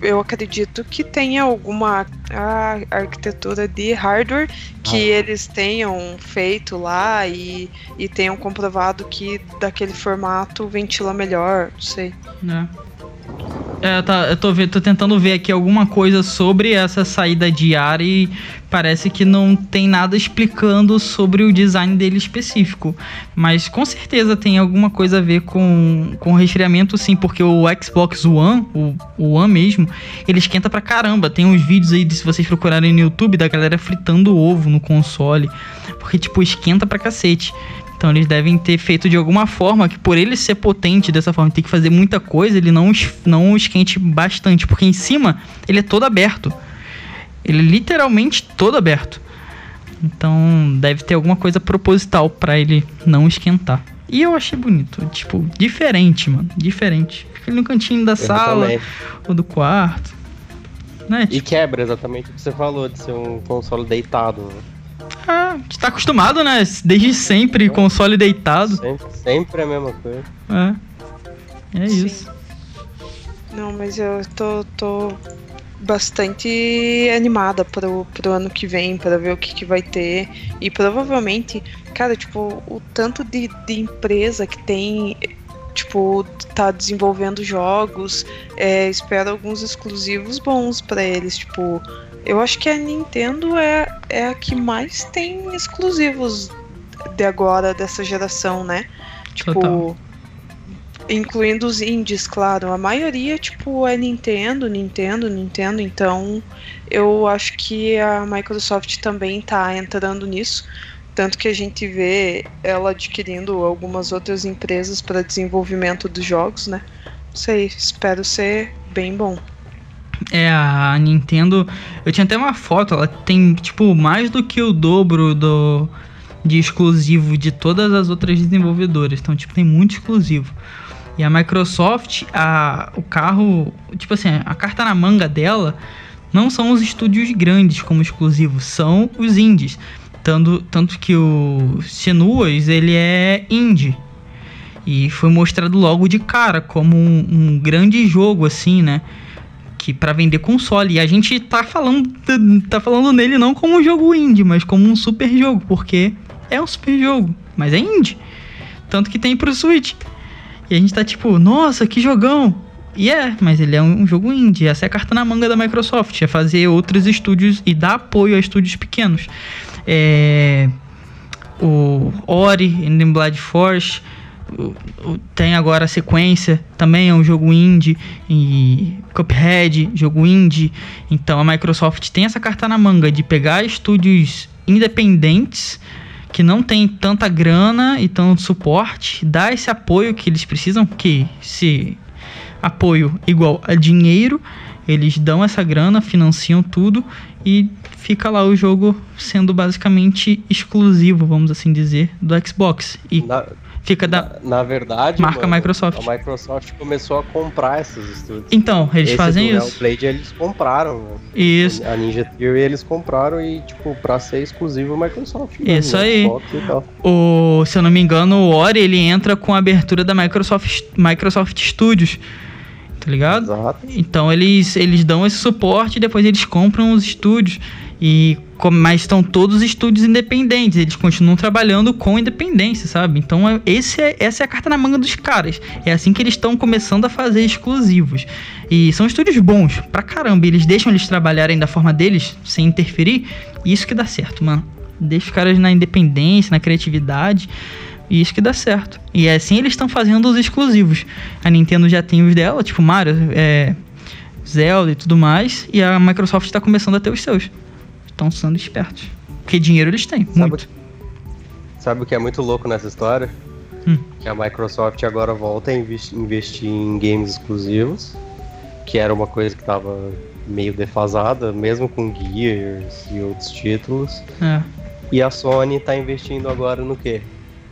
Speaker 3: Eu acredito que tenha alguma a arquitetura de hardware que ah. eles tenham feito lá e, e tenham comprovado que daquele formato ventila melhor, não sei.
Speaker 2: É. É, tá, eu tô, tô tentando ver aqui alguma coisa sobre essa saída de ar e parece que não tem nada explicando sobre o design dele específico. Mas com certeza tem alguma coisa a ver com, com resfriamento, sim, porque o Xbox One, o, o One mesmo, ele esquenta pra caramba. Tem uns vídeos aí, de, se vocês procurarem no YouTube, da galera fritando ovo no console. Porque, tipo, esquenta pra cacete. Então eles devem ter feito de alguma forma que por ele ser potente dessa forma, ter que fazer muita coisa, ele não, não esquente bastante, porque em cima ele é todo aberto. Ele é literalmente todo aberto. Então deve ter alguma coisa proposital para ele não esquentar. E eu achei bonito, tipo, diferente, mano, diferente. Fica ali no cantinho da eu sala também. ou do quarto.
Speaker 4: Né? Tipo... E quebra exatamente o que você falou, de ser um console deitado. Né?
Speaker 2: Ah, a gente tá acostumado, né? Desde sempre, console deitado.
Speaker 4: Sempre, sempre a mesma coisa.
Speaker 2: É. É Sim. isso.
Speaker 3: Não, mas eu tô, tô bastante animada pro, pro ano que vem, para ver o que, que vai ter. E provavelmente, cara, tipo, o tanto de, de empresa que tem, tipo, tá desenvolvendo jogos, é, espero alguns exclusivos bons para eles, tipo eu acho que a Nintendo é, é a que mais tem exclusivos de agora, dessa geração, né? Tipo. Total. Incluindo os indies, claro. A maioria, tipo, é Nintendo, Nintendo, Nintendo. Então, eu acho que a Microsoft também tá entrando nisso. Tanto que a gente vê ela adquirindo algumas outras empresas para desenvolvimento dos jogos, né? Não sei, espero ser bem bom.
Speaker 2: É, a Nintendo. Eu tinha até uma foto, ela tem, tipo, mais do que o dobro do de exclusivo de todas as outras desenvolvedoras. Então, tipo, tem muito exclusivo. E a Microsoft, a, o carro, tipo assim, a carta na manga dela não são os estúdios grandes como exclusivos, são os indies. Tanto, tanto que o Senuas, ele é indie. E foi mostrado logo de cara como um, um grande jogo, assim, né? que para vender console. E a gente tá falando, tá falando nele não como um jogo indie, mas como um super jogo, porque é um super jogo, mas é indie. Tanto que tem pro Switch. E a gente tá tipo, nossa, que jogão! E é, mas ele é um jogo indie. Essa é a carta na manga da Microsoft, é fazer outros estúdios e dar apoio a estúdios pequenos. É... O Ori, Ending Blood Force, tem agora a sequência, também é um jogo indie, e Cuphead, jogo indie. Então a Microsoft tem essa carta na manga de pegar estúdios independentes que não tem tanta grana e tanto suporte, dar esse apoio que eles precisam, que se apoio igual a dinheiro, eles dão essa grana, financiam tudo e fica lá o jogo sendo basicamente exclusivo, vamos assim dizer, do Xbox. E
Speaker 4: na,
Speaker 2: fica da.
Speaker 4: Na, na verdade,
Speaker 2: marca mano, Microsoft.
Speaker 4: A Microsoft começou a comprar esses estúdios.
Speaker 2: Então, eles Esse fazem do isso.
Speaker 4: Play eles compraram.
Speaker 2: Isso.
Speaker 4: A Ninja Theory eles compraram e, tipo, pra ser exclusivo Microsoft.
Speaker 2: Né? Isso aí. O, se eu não me engano, o Ori ele entra com a abertura da Microsoft, Microsoft Studios tá ligado?
Speaker 4: Exato.
Speaker 2: Então eles, eles dão esse suporte e depois eles compram os estúdios. E mas estão todos estúdios independentes, eles continuam trabalhando com independência, sabe? Então é, esse é, essa é a carta na manga dos caras. É assim que eles estão começando a fazer exclusivos. E são estúdios bons pra caramba, eles deixam eles trabalharem da forma deles, sem interferir, isso que dá certo, mano. Deixa os caras na independência, na criatividade. E isso que dá certo. E é assim eles estão fazendo os exclusivos. A Nintendo já tem os dela, tipo Mario, é, Zelda e tudo mais. E a Microsoft está começando a ter os seus estão sendo espertos. Porque dinheiro eles têm, sabe muito.
Speaker 4: sabe o que é muito louco nessa história?
Speaker 2: Hum.
Speaker 4: Que a Microsoft agora volta a investir em games exclusivos. que era uma coisa que tava meio defasada, mesmo com Gears e outros títulos.
Speaker 2: É.
Speaker 4: E a Sony tá investindo agora no quê?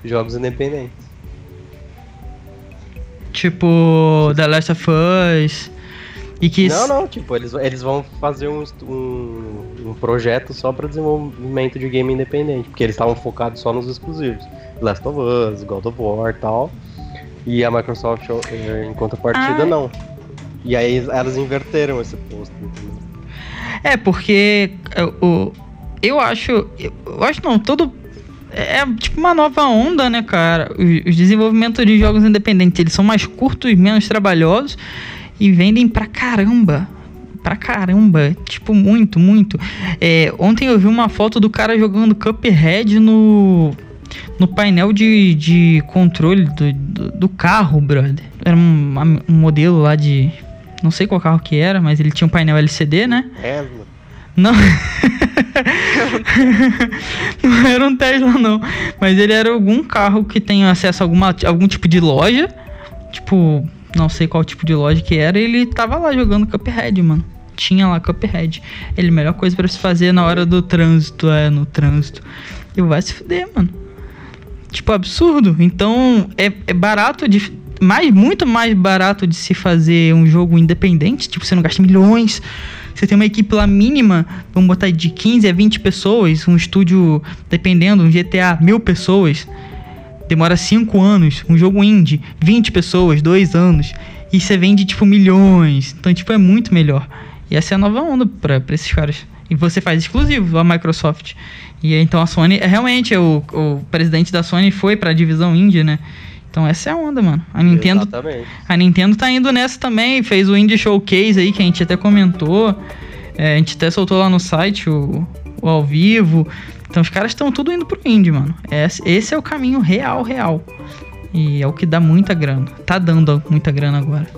Speaker 4: Jogos independentes.
Speaker 2: Tipo, The Last of Us. E que.
Speaker 4: Não, não, tipo, eles, eles vão fazer um, um, um projeto só pra desenvolvimento de game independente, porque eles estavam focados só nos exclusivos. Last of Us, God of War e tal. E a Microsoft, eh, em contrapartida,
Speaker 2: Ah.
Speaker 4: não. E aí elas inverteram esse posto.
Speaker 2: É, porque é, o, eu acho. Eu, eu acho não, todo. É é tipo uma nova onda, né, cara? Os, os desenvolvimentos de jogos independentes, eles são mais curtos, menos trabalhosos e vendem pra caramba. Pra caramba. Tipo, muito, muito. É, ontem eu vi uma foto do cara jogando Cuphead no. No painel de, de controle do, do, do carro, brother. Era um, um modelo lá de. Não sei qual carro que era, mas ele tinha um painel LCD, né?
Speaker 4: Tesla.
Speaker 2: Não. não era um Tesla, não. Mas ele era algum carro que tem acesso a alguma, algum tipo de loja. Tipo, não sei qual tipo de loja que era. Ele tava lá jogando Cuphead, mano. Tinha lá Cuphead. Ele, melhor coisa pra se fazer na hora do trânsito, é, no trânsito. E vai se fuder, mano. Tipo, absurdo. Então, é, é barato de. Mais, muito mais barato de se fazer um jogo independente. Tipo, você não gasta milhões. Você tem uma equipe lá mínima, vamos botar de 15 a 20 pessoas, um estúdio, dependendo, um GTA, mil pessoas. Demora 5 anos, um jogo indie, 20 pessoas, 2 anos. E você vende, tipo, milhões. Então, tipo, é muito melhor. E essa é a nova onda pra, pra esses caras. E você faz exclusivo, a Microsoft. E então a Sony, é realmente, o, o presidente da Sony foi pra divisão indie, né? Então essa é a onda, mano. A Nintendo
Speaker 4: Exatamente.
Speaker 2: a Nintendo tá indo nessa também, fez o Indie Showcase aí, que a gente até comentou. É, a gente até soltou lá no site o, o ao vivo. Então os caras estão tudo indo pro Indie, mano. Esse, esse é o caminho real, real. E é o que dá muita grana. Tá dando muita grana agora.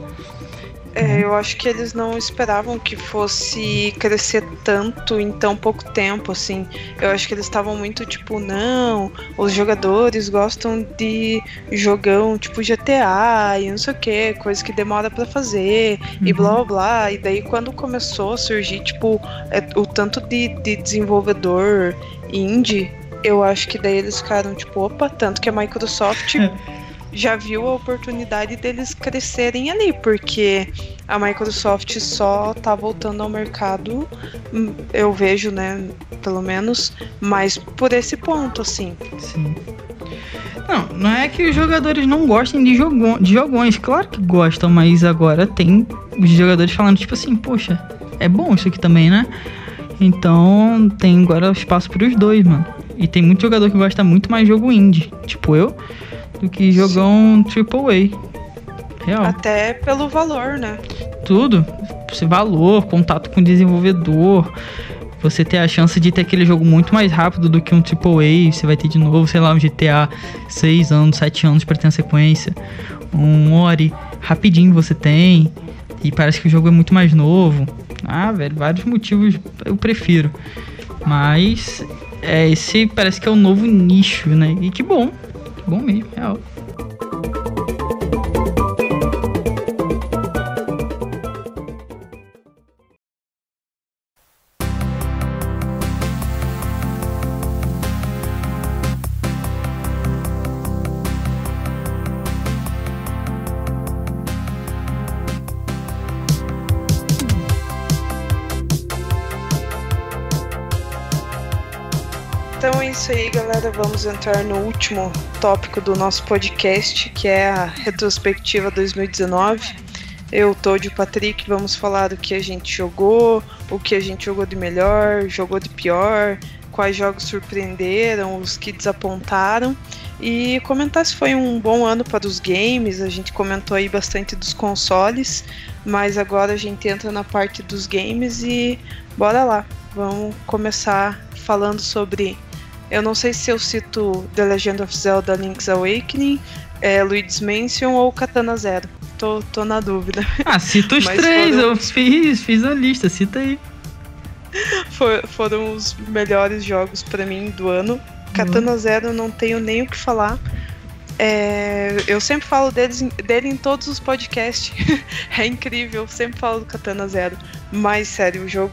Speaker 3: É, eu acho que eles não esperavam que fosse crescer tanto em tão pouco tempo, assim. Eu acho que eles estavam muito tipo, não, os jogadores gostam de jogão tipo GTA e não sei o que, coisa que demora pra fazer e
Speaker 2: Uhum.
Speaker 3: blá blá blá. E daí quando começou a surgir, tipo, é, o tanto de, de desenvolvedor indie, eu acho que daí eles ficaram tipo, opa, tanto que a Microsoft já viu a oportunidade deles crescerem ali, porque a Microsoft só tá voltando ao mercado, hum, eu vejo, né, pelo menos, mas por esse ponto, assim.
Speaker 2: Sim. Não, não é que os jogadores não gostem de, jogo, de jogões. Claro que gostam, mas agora tem os jogadores falando, tipo assim, poxa, é bom isso aqui também, né? Então tem agora espaço pros dois, mano. E tem muito jogador que gosta muito mais jogo indie, tipo eu, do que jogão AAA. Real.
Speaker 3: Até pelo valor, né?
Speaker 2: Tudo. Esse valor, contato com o desenvolvedor. Você ter a chance de ter aquele jogo muito mais rápido do que um AAA. Você vai ter de novo, sei lá, um GTA 6 anos, 7 anos pra ter uma sequência. Um Ori, rapidinho você tem. E parece que o jogo é muito mais novo. Ah, velho, vários motivos eu prefiro. Mas é, esse parece que é o novo nicho, né? E que bom. Bom mesmo, real.
Speaker 3: Galera. Vamos entrar no último tópico do nosso podcast, que é a retrospectiva 2019. Eu, Todd e o Patrick, vamos falar do que a gente jogou, o que a gente jogou de melhor, jogou de pior, quais jogos surpreenderam, os que desapontaram e comentar se foi um bom ano para os games. A gente comentou aí bastante dos consoles, mas agora a gente entra na parte dos games e bora lá. Vamos começar falando sobre. Eu não sei se eu cito The Legend of Zelda Link's Awakening, é, Luigi's Mansion ou Katana Zero. Tô, tô na dúvida.
Speaker 2: Ah, cita os três,
Speaker 3: foram-
Speaker 2: eu fiz, fiz a lista, cita aí.
Speaker 3: For- foram os melhores jogos pra mim do ano. Katana Zero não tenho nem o que falar. É, eu sempre falo deles, dele em todos os podcasts. é incrível, eu sempre falo do Katana Zero. Mas, sério, o jogo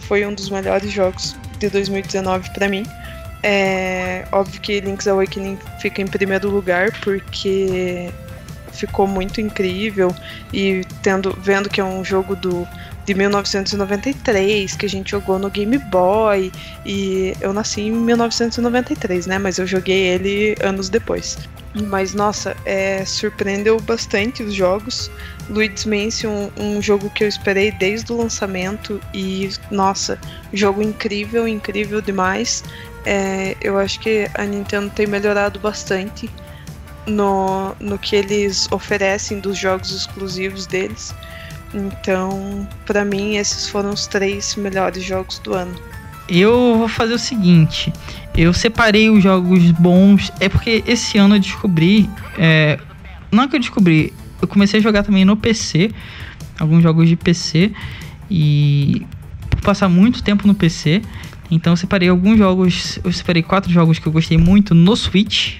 Speaker 3: foi um dos melhores jogos de 2019 para mim. É óbvio que Link's Awakening fica em primeiro lugar porque ficou muito incrível e tendo vendo que é um jogo do de 1993 que a gente jogou no Game Boy e eu nasci em 1993, né? Mas eu joguei ele anos depois. Mas nossa, é, surpreendeu bastante os jogos. Luigi's Mansion, um, um jogo que eu esperei desde o lançamento e nossa, jogo incrível, incrível demais. É, eu acho que a Nintendo tem melhorado bastante no, no que eles oferecem dos jogos exclusivos deles. Então, para mim, esses foram os três melhores jogos do ano.
Speaker 2: Eu vou fazer o seguinte: eu separei os jogos bons. É porque esse ano eu descobri. É, não é que eu descobri, eu comecei a jogar também no PC, alguns jogos de PC. E por passar muito tempo no PC, então eu separei alguns jogos. Eu separei quatro jogos que eu gostei muito no Switch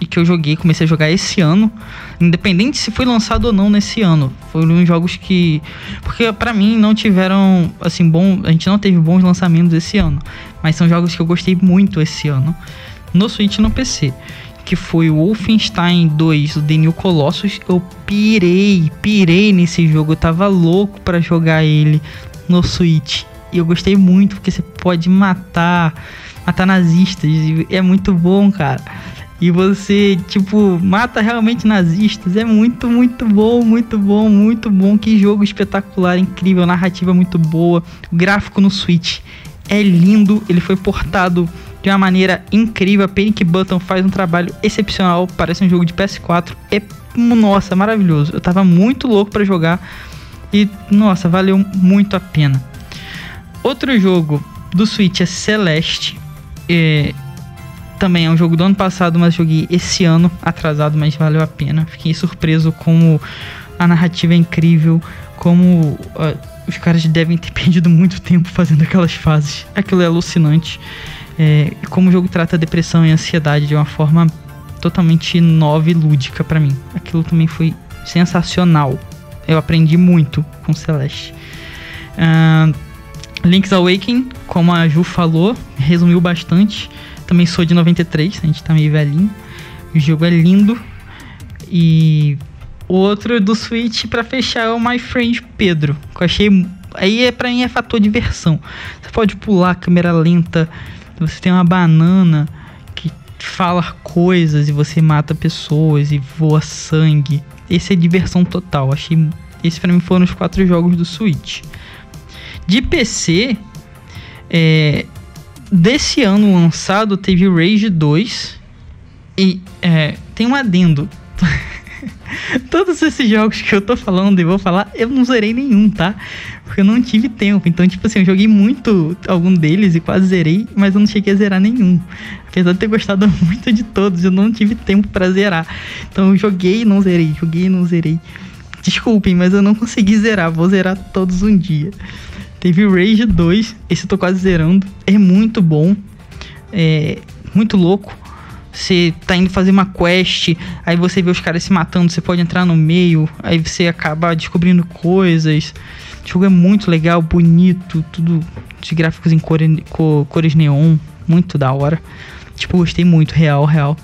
Speaker 2: e que eu joguei, comecei a jogar esse ano, independente se foi lançado ou não nesse ano. Foram jogos que, porque para mim não tiveram assim bom, a gente não teve bons lançamentos esse ano, mas são jogos que eu gostei muito esse ano no Switch e no PC. Que foi o Wolfenstein 2, o The New Colossus. Eu pirei, pirei nesse jogo. Eu tava louco para jogar ele no Switch. E eu gostei muito, porque você pode matar, matar nazistas. É muito bom, cara e você, tipo, mata realmente nazistas. É muito, muito bom, muito bom, muito bom. Que jogo espetacular, incrível, narrativa muito boa. O gráfico no Switch é lindo, ele foi portado de uma maneira incrível. Panic Button faz um trabalho excepcional, parece um jogo de PS4. É, nossa, maravilhoso. Eu tava muito louco para jogar e, nossa, valeu muito a pena. Outro jogo do Switch é Celeste. É, também é um jogo do ano passado, mas joguei esse ano, atrasado, mas valeu a pena. Fiquei surpreso como a narrativa é incrível, como uh, os caras devem ter perdido muito tempo fazendo aquelas fases. Aquilo é alucinante. É, como o jogo trata depressão e ansiedade de uma forma totalmente nova e lúdica para mim. Aquilo também foi sensacional. Eu aprendi muito com Celeste. Uh, Link's Awakening, como a Ju falou, resumiu bastante. Também sou de 93, a gente tá meio velhinho. O jogo é lindo. E outro do Switch para fechar é o My Friend Pedro, que eu achei aí é para mim é fator diversão. Você pode pular câmera lenta, você tem uma banana que fala coisas e você mata pessoas e voa sangue. Esse é diversão total. Achei esse para mim foram os quatro jogos do Switch. De PC, é, desse ano lançado teve Rage 2 e é, tem um adendo. Todos esses jogos que eu tô falando e vou falar, eu não zerei nenhum, tá? Porque eu não tive tempo. Então, tipo assim, eu joguei muito algum deles e quase zerei, mas eu não cheguei a zerar nenhum. Apesar de ter gostado muito de todos, eu não tive tempo para zerar. Então, eu joguei e não zerei, joguei e não zerei. Desculpem, mas eu não consegui zerar. Vou zerar todos um dia. Teve Rage 2, esse eu tô quase zerando. É muito bom. É muito louco. Você tá indo fazer uma quest, aí você vê os caras se matando, você pode entrar no meio, aí você acaba descobrindo coisas. O jogo é muito legal, bonito, tudo de gráficos em cores, cores neon, muito da hora. Tipo, gostei muito, real, real.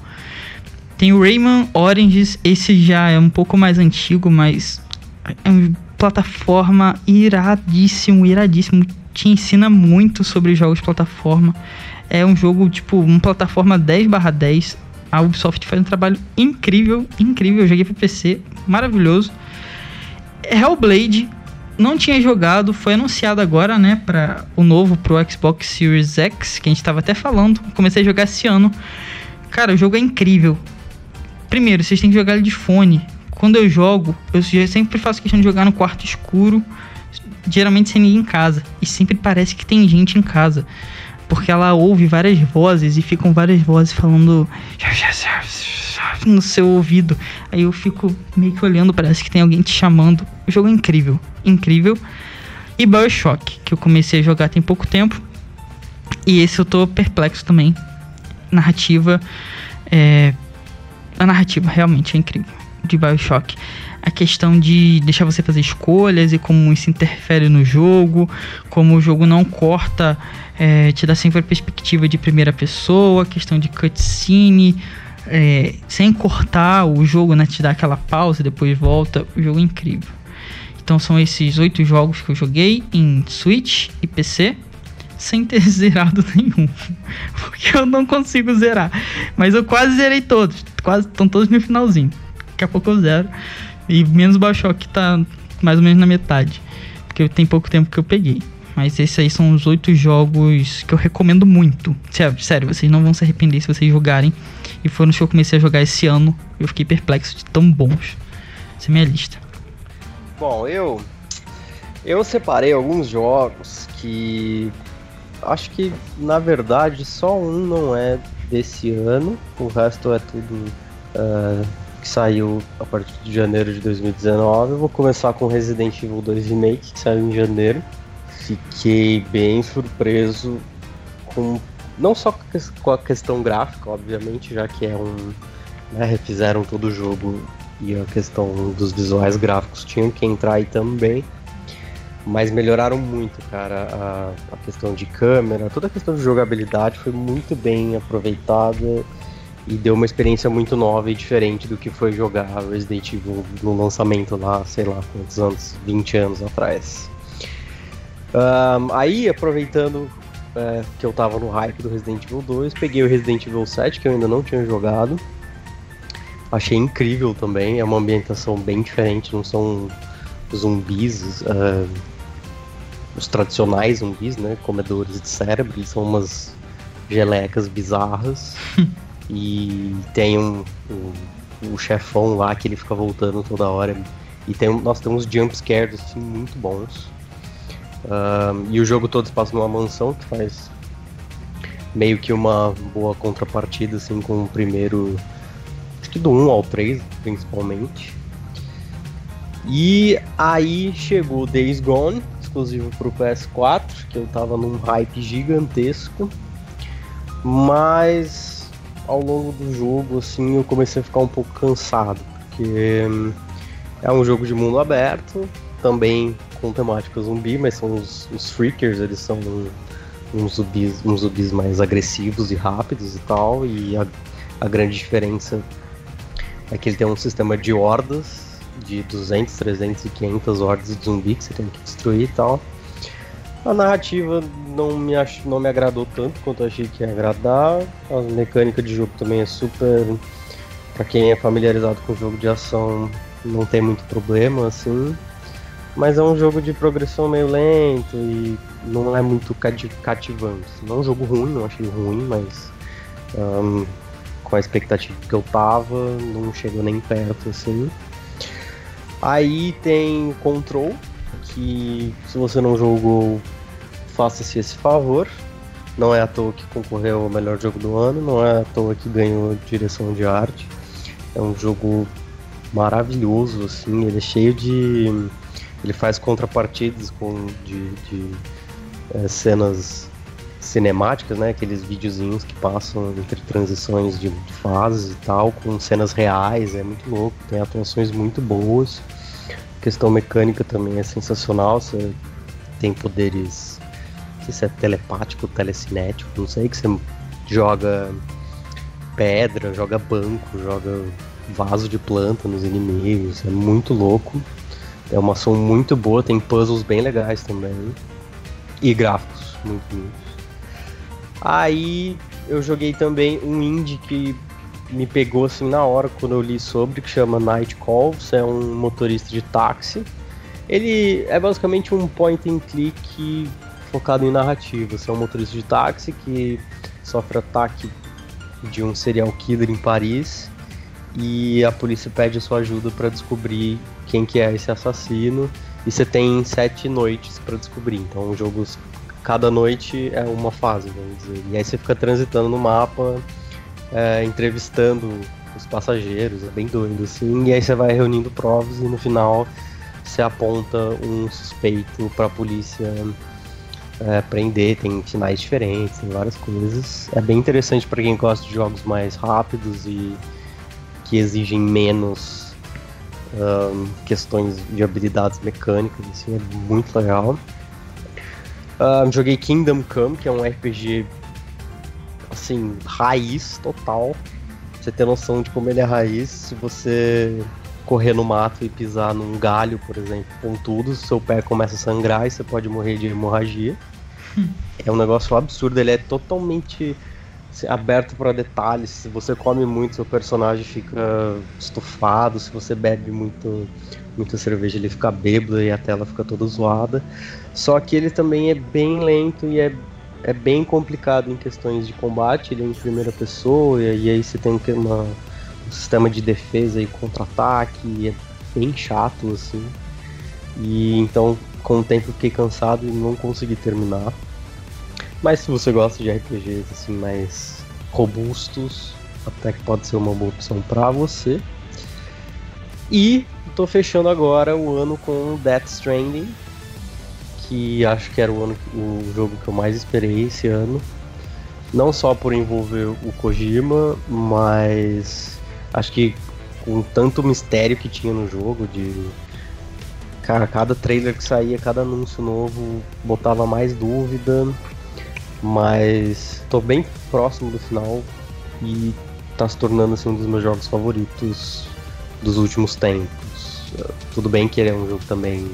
Speaker 2: Tem o Rayman Oranges, esse já é um pouco mais antigo, mas é um plataforma iradíssimo, iradíssimo. Te ensina muito sobre jogos de plataforma. É um jogo, tipo, uma plataforma 10 barra 10. A Ubisoft faz um trabalho incrível, incrível. Eu joguei pra PC, maravilhoso. Hellblade, não tinha jogado, foi anunciado agora, né, para o novo pro Xbox Series X, que a gente tava até falando. Comecei a jogar esse ano. Cara, o jogo é incrível. Primeiro, vocês têm que jogar ele de fone. Quando eu jogo, eu sempre faço questão de jogar no quarto escuro, geralmente sem ninguém em casa. E sempre parece que tem gente em casa. Porque ela ouve várias vozes e ficam várias vozes falando no seu ouvido. Aí eu fico meio que olhando, parece que tem alguém te chamando. O jogo é incrível, incrível. E Bioshock, que eu comecei a jogar tem pouco tempo. E esse eu tô perplexo também. Narrativa é, a narrativa realmente é incrível de Bioshock. A questão de deixar você fazer escolhas e como isso interfere no jogo, como o jogo não corta, é, te dá sempre a perspectiva de primeira pessoa, questão de cutscene, é, sem cortar o jogo, né? Te dá aquela pausa depois volta. O jogo é incrível. Então são esses oito jogos que eu joguei em Switch e PC sem ter zerado nenhum. Porque eu não consigo zerar. Mas eu quase zerei todos. Quase estão todos no finalzinho. Daqui a pouco eu zero. E menos Bioshock que tá mais ou menos na metade. Porque tem pouco tempo que eu peguei. Mas esses aí são os oito jogos que eu recomendo muito. Sério, sério, vocês não vão se arrepender se vocês jogarem. E foram os que eu comecei a jogar esse ano. Eu fiquei perplexo de tão bons. Essa é minha lista.
Speaker 4: Bom, eu. Eu separei alguns jogos que. Acho que na verdade só um não é desse ano. O resto é tudo uh, que saiu a partir de janeiro de 2019. Eu vou começar com Resident Evil 2 Remake, que saiu em janeiro. Fiquei bem surpreso com não só com a questão gráfica, obviamente, já que é um. Né, refizeram todo o jogo e a questão dos visuais gráficos tinham que entrar aí também. Mas melhoraram muito, cara. A, a questão de câmera, toda a questão de jogabilidade foi muito bem aproveitada e deu uma experiência muito nova e diferente do que foi jogar Resident Evil no lançamento lá, sei lá quantos anos, 20 anos atrás. Um, aí, aproveitando é, que eu tava no hype do Resident Evil 2, peguei o Resident Evil 7, que eu ainda não tinha jogado. Achei incrível também, é uma ambientação bem diferente, não são zumbis, uh, os tradicionais zumbis, né? Comedores de cérebro, são umas gelecas bizarras. e tem um, um, um, chefão lá que ele fica voltando toda hora. E tem, nós temos jump scares assim, muito bons. E o jogo todo se passa numa mansão que faz meio que uma boa contrapartida assim com o primeiro que do 1 ao 3, principalmente. E aí chegou Days Gone, exclusivo para o PS4, que eu tava num hype gigantesco. Mas ao longo do jogo, assim, eu comecei a ficar um pouco cansado, porque hum, é um jogo de mundo aberto, também com temática zumbi, mas são os, os freakers, eles são uns zumbis, uns zumbis mais agressivos e rápidos e tal, e a, a grande diferença é que ele tem um sistema de hordas de 200, 300 e 500 hordas de zumbi que você tem que destruir e tal. A narrativa não me, ach... não me agradou tanto quanto achei que ia agradar. A mecânica de jogo também é super. Pra quem é familiarizado com o jogo de ação, não tem muito problema, assim. Mas é um jogo de progressão meio lento e não é muito cativante. Não é um jogo ruim, não achei ruim, mas. Um, com a expectativa que eu tava, não chegou nem perto assim. Aí tem Control, que se você não jogou, faça-se esse favor. Não é à toa que concorreu ao melhor jogo do ano, não é à toa que ganhou direção de arte. É um jogo maravilhoso, assim, ele é cheio de. Ele faz contrapartidas com de, de é, cenas cinemáticas, né? Aqueles videozinhos que passam entre transições de, fases e tal, com cenas reais, é muito louco, tem atuações muito boas. Questão mecânica também é sensacional, você tem poderes, não sei se é telepático, telecinético, não sei, que você joga pedra, joga banco, joga vaso de planta nos inimigos, é muito louco. É uma ação muito boa, tem puzzles bem legais também. E gráficos muito lindos. Aí eu joguei também um indie que me pegou assim na hora quando eu li sobre, que chama Night Calls, é um motorista de táxi. Ele é basicamente um point and click focado em narrativa. Você é um motorista de táxi que sofre ataque de um serial killer em Paris e a polícia pede a sua ajuda para descobrir quem que é esse assassino. E você tem sete noites para descobrir. Então o jogo cada noite é uma fase, vamos dizer. E aí você fica transitando no mapa, é, entrevistando os passageiros, é bem doido assim. E aí você vai reunindo provas e no final você aponta um suspeito para a polícia é, prender. Tem finais diferentes, tem várias coisas. É bem interessante para quem gosta de jogos mais rápidos e que exigem menos um, questões de habilidades mecânicas, assim, é muito legal. Um, joguei Kingdom Come, que é um RPG assim, raiz total. Você ter noção de como ele é raiz, se você correr no mato e pisar num galho, por exemplo, pontudo, seu pé começa a sangrar e você pode morrer de hemorragia. é um negócio absurdo, ele é totalmente aberto para detalhes. Se você come muito, seu personagem fica estufado. Se você bebe muito, muita cerveja, ele fica bêbado e a tela fica toda zoada. Só que ele também é bem lento e é, é bem complicado em questões de combate. Ele é em primeira pessoa e, aí você tem uma, um sistema de defesa e contra-ataque. É bem chato assim. E então, com o tempo, fiquei cansado e não consegui terminar. Mas se você gosta de RPGs assim mais robustos, até que pode ser uma boa opção para você. E tô fechando agora o ano com Death Stranding, que acho que era o, ano, o jogo que eu mais esperei esse ano. Não só por envolver o Kojima, mas acho que com tanto mistério que tinha no jogo, de. Cara, cada trailer que saía, cada anúncio novo botava mais dúvida. Mas tô bem próximo do final e tá se tornando assim, um dos meus jogos favoritos dos últimos tempos. Tudo bem que ele é um jogo também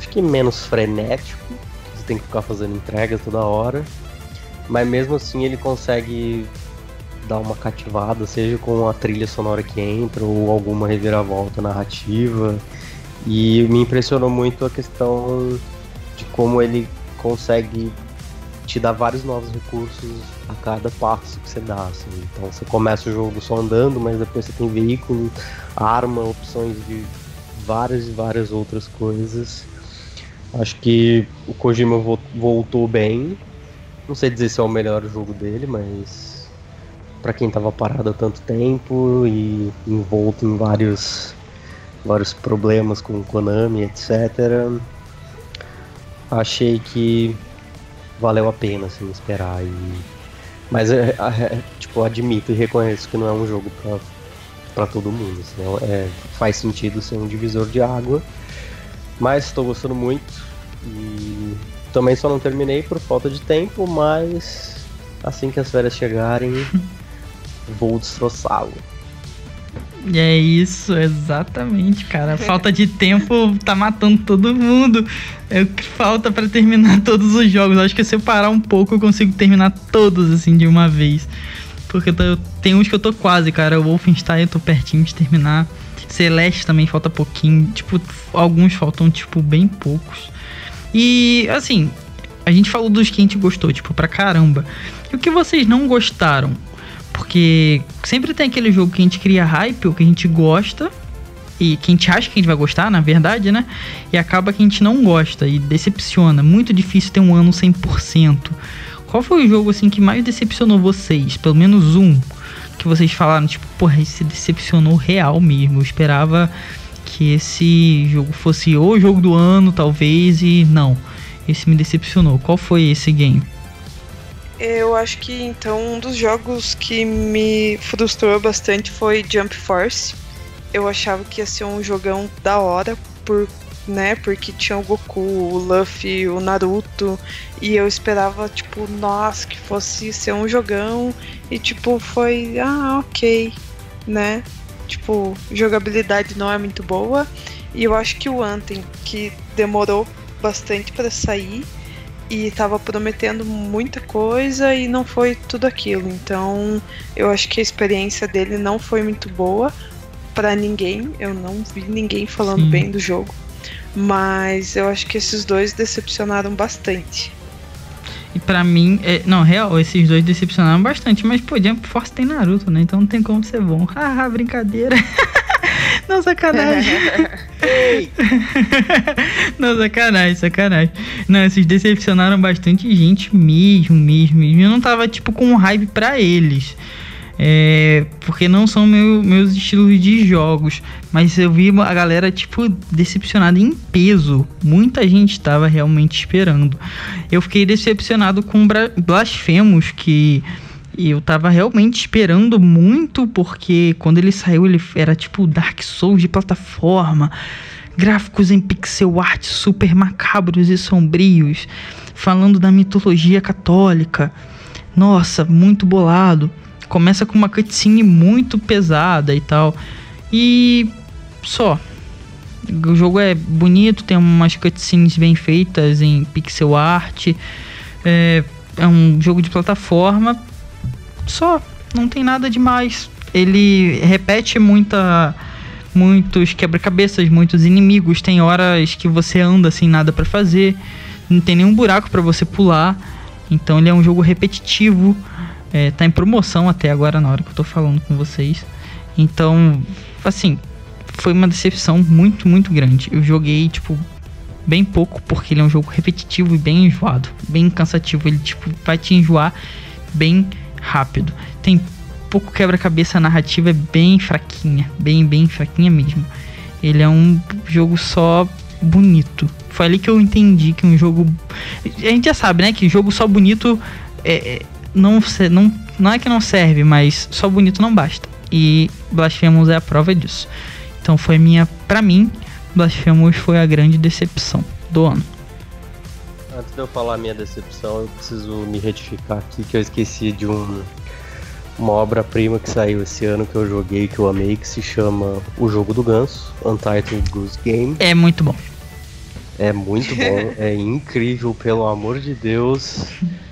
Speaker 4: acho que menos frenético, você tem que ficar fazendo entregas toda hora, mas mesmo assim ele consegue dar uma cativada, seja com a trilha sonora que entra ou alguma reviravolta narrativa. E me impressionou muito a questão de como ele consegue te dá vários novos recursos a cada passo que você dá. Assim. Então você começa o jogo só andando, mas depois você tem veículo, arma, opções de várias e várias outras coisas. Acho que o Kojima voltou bem. Não sei dizer se é o melhor jogo dele, mas para quem tava parado há tanto tempo e envolto em vários vários problemas com Konami, etc. Achei que valeu a pena assim, esperar. E... Mas é, é, tipo, admito e reconheço que não é um jogo pra todo mundo. Assim, é, é faz sentido ser um divisor de água. Mas estou gostando muito. E também só não terminei por falta de tempo, mas assim que as férias chegarem, vou destroçá-lo.
Speaker 2: E é isso, exatamente, cara. Falta de tempo tá matando todo mundo. É o que falta para terminar todos os jogos. acho que se eu parar um pouco, eu consigo terminar todos, assim, de uma vez. Porque eu tem uns que eu tô quase, cara. O Wolfenstein eu tô pertinho de terminar. Celeste também falta pouquinho. Tipo, alguns faltam, tipo, bem poucos. E, assim, a gente falou dos que a gente gostou, tipo, pra caramba. E o que vocês não gostaram? Porque sempre tem aquele jogo que a gente cria hype, ou que a gente gosta, e que a gente acha que a gente vai gostar, na verdade, né? E acaba que a gente não gosta e decepciona. Muito difícil ter um ano 100%. Qual foi o jogo assim que mais decepcionou vocês? Pelo menos um que vocês falaram, tipo, porra, esse decepcionou real mesmo. Eu esperava que esse jogo fosse o jogo do ano, talvez, e não. Esse me decepcionou. Qual foi esse game?
Speaker 3: Eu acho que então um dos jogos que me frustrou bastante foi Jump Force. Eu achava que ia ser um jogão da hora por, né, porque tinha o Goku, o Luffy, o Naruto e eu esperava tipo, nossa, que fosse ser um jogão e tipo foi, ah, OK, né? Tipo, jogabilidade não é muito boa e eu acho que o Anthem que demorou bastante para sair e estava prometendo muita coisa e não foi tudo aquilo. Então, eu acho que a experiência dele não foi muito boa para ninguém. Eu não vi ninguém falando Sim. bem do jogo. Mas eu acho que esses dois decepcionaram bastante.
Speaker 2: E pra mim, é, não, real, esses dois decepcionaram bastante. Mas, pô, Jump Force tem Naruto, né? Então não tem como ser bom. Haha, brincadeira. Não, sacanagem. não, sacanagem, sacanagem. Não, esses decepcionaram bastante gente mesmo, mesmo, mesmo. Eu não tava, tipo, com hype pra eles. É, porque não são meu, meus estilos de jogos. Mas eu vi a galera, tipo, decepcionada em peso. Muita gente estava realmente esperando. Eu fiquei decepcionado com Blasphemous, que eu tava realmente esperando muito, porque quando ele saiu, ele era tipo Dark Souls de plataforma, gráficos em pixel art super macabros e sombrios, falando da mitologia católica. Nossa, muito bolado. Começa com uma cutscene muito pesada e tal. E só. O jogo é bonito, tem umas cutscenes bem feitas em pixel art. É, é um jogo de plataforma. Só, não tem nada demais. Ele repete muita muitos quebra-cabeças, muitos inimigos. Tem horas que você anda sem nada para fazer, não tem nenhum buraco para você pular. Então ele é um jogo repetitivo. É, tá em promoção até agora na hora que eu tô falando com vocês. Então, assim, foi uma decepção muito, muito grande. Eu joguei, tipo, bem pouco, porque ele é um jogo repetitivo e bem enjoado, bem cansativo. Ele, tipo, vai te enjoar bem rápido. Tem pouco quebra-cabeça, a narrativa é bem fraquinha, bem, bem fraquinha mesmo. Ele é um jogo só bonito. Foi ali que eu entendi que um jogo. A gente já sabe, né? Que jogo só bonito é, é não, não, não é que não serve, mas só bonito não basta. E Blasphemous é a prova disso. Então foi minha, para mim, Blasphemous foi a grande decepção do ano.
Speaker 4: Antes de eu falar minha decepção, eu preciso me retificar aqui que eu esqueci de um uma obra-prima que saiu esse ano que eu joguei, que eu amei, que se chama O Jogo do Ganso, Untitled Goose Game.
Speaker 2: É muito bom.
Speaker 4: É muito bom, é incrível, pelo amor de Deus.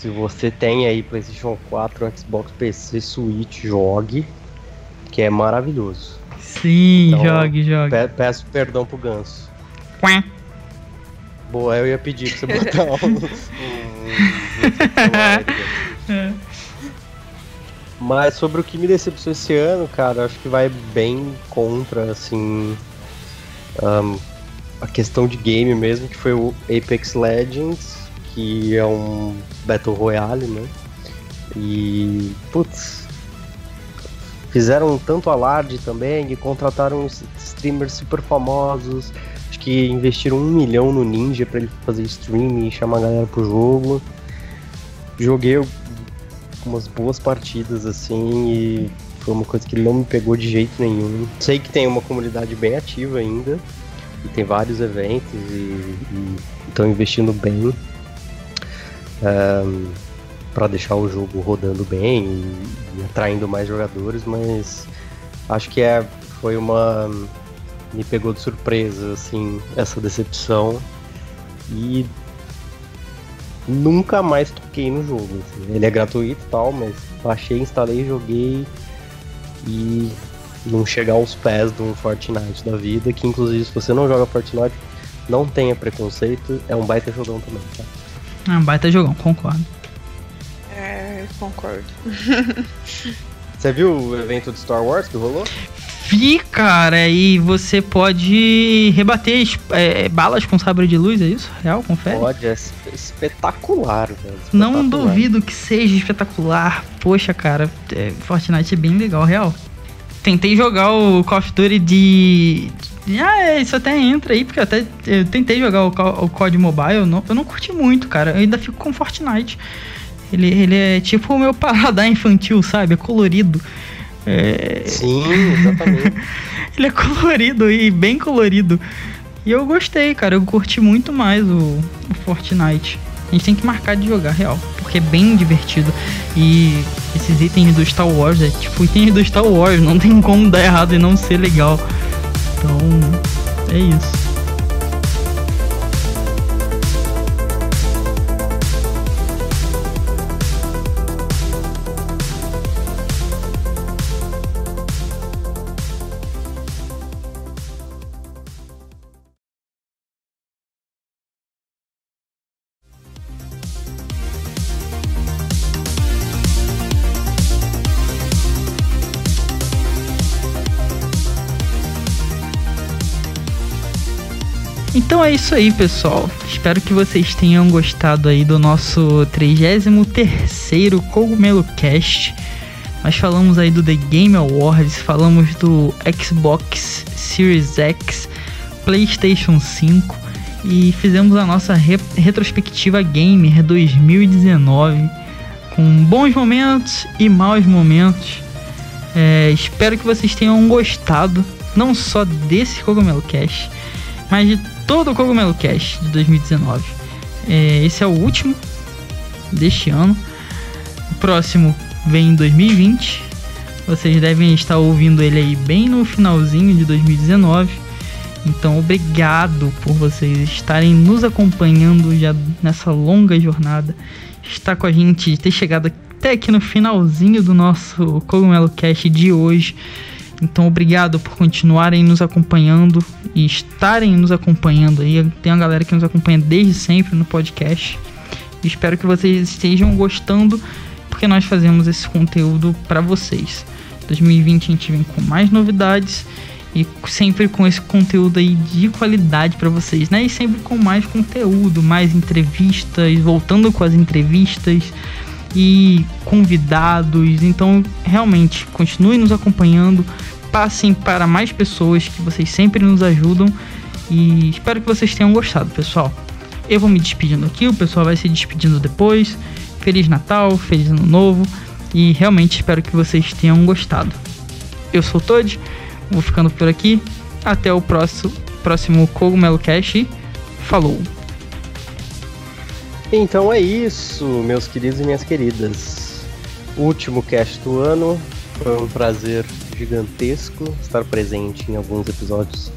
Speaker 4: Se você tem aí PlayStation 4, Xbox PC, Switch, jogue, que é maravilhoso.
Speaker 2: Sim, então, jogue, jogue.
Speaker 4: Pe peço perdão pro Ganso. Quá. Boa, eu ia pedir pra você botar um. um, um, um mas sobre o que me decepcionou esse ano, cara, acho que vai bem contra, assim, a questão de game mesmo, que foi o Apex Legends, que é um Battle Royale, né? E, putz, fizeram tanto alarde também e contrataram streamers super famosos. Acho que investiram um milhão no Ninja para ele fazer streaming e chamar a galera pro jogo. Joguei umas boas partidas assim e foi uma coisa que não me pegou de jeito nenhum. Sei que tem uma comunidade bem ativa ainda e tem vários eventos e estão investindo bem um, para deixar o jogo rodando bem e, e, atraindo mais jogadores, mas acho que é foi uma me pegou de surpresa assim essa decepção e nunca mais toquei no jogo. Assim. Ele é gratuito e tal, mas baixei, instalei, joguei e não chegar aos pés de um Fortnite da vida, que inclusive se você não joga Fortnite, não tenha preconceito, é um baita jogão também, tá?
Speaker 2: É um baita jogão, concordo.
Speaker 3: É, concordo.
Speaker 4: você viu o evento de Star Wars que rolou?
Speaker 2: vi, cara, e você pode rebater é, balas com sabre de luz, é isso? Real, confere?
Speaker 4: Pode, é espetacular, velho. Espetacular.
Speaker 2: Não duvido que seja espetacular. Poxa, cara, é, Fortnite é bem legal, real. Tentei jogar o Call of Duty de. Ah, é, isso até entra aí, porque eu até eu tentei jogar o, o COD Mobile, não, eu não curti muito, cara. Eu ainda fico com Fortnite. Ele, ele é tipo o meu paladar infantil, sabe? É colorido.
Speaker 4: É... Sim, exatamente.
Speaker 2: ele é colorido e bem colorido. E eu gostei, cara. Eu curti muito mais o, o Fortnite. A gente tem que marcar de jogar real, porque é bem divertido. E esses itens do Star Wars, é tipo itens do Star Wars, não tem como dar errado e não ser legal. Então, é isso. Então é isso aí, pessoal. Espero que vocês tenham gostado aí do nosso 33º Cogumelo Cast. Nós falamos aí do The Game Awards, falamos do Xbox Series X, PlayStation 5 e fizemos a nossa re retrospectiva Gamer 2019 com bons momentos e maus momentos. É, espero que vocês tenham gostado, não só desse Cogumelo Cast, mas de todo o Cogumelo Cast de 2019. É, esse é o último deste ano. O próximo vem em 2020. Vocês devem estar ouvindo ele aí bem no finalzinho de 2019. Então, obrigado por vocês estarem nos acompanhando já nessa longa jornada. Estar com a gente, ter chegado até aqui no finalzinho do nosso Cogumelo Cast de hoje. Então, obrigado por continuarem nos acompanhando e estarem nos acompanhando aí. Tem uma galera que nos acompanha desde sempre no podcast. Espero que vocês estejam gostando, porque nós fazemos esse conteúdo para vocês. 2020 a gente vem com mais novidades e sempre com esse conteúdo aí de qualidade para vocês, né? E sempre com mais conteúdo, mais entrevistas, voltando com as entrevistas e convidados. Então, realmente, continue nos acompanhando, passem para mais pessoas que vocês sempre nos ajudam e espero que vocês tenham gostado, pessoal. Eu vou me despedindo aqui, o pessoal vai se despedindo depois. Feliz Natal, feliz Ano Novo e realmente espero que vocês tenham gostado. Eu sou o Todd Vou ficando por aqui. Até o próximo, próximo Cogumelo Cash. Falou!
Speaker 4: Então é isso, meus queridos e minhas queridas. Último cast do ano. Foi um prazer gigantesco estar presente em alguns episódios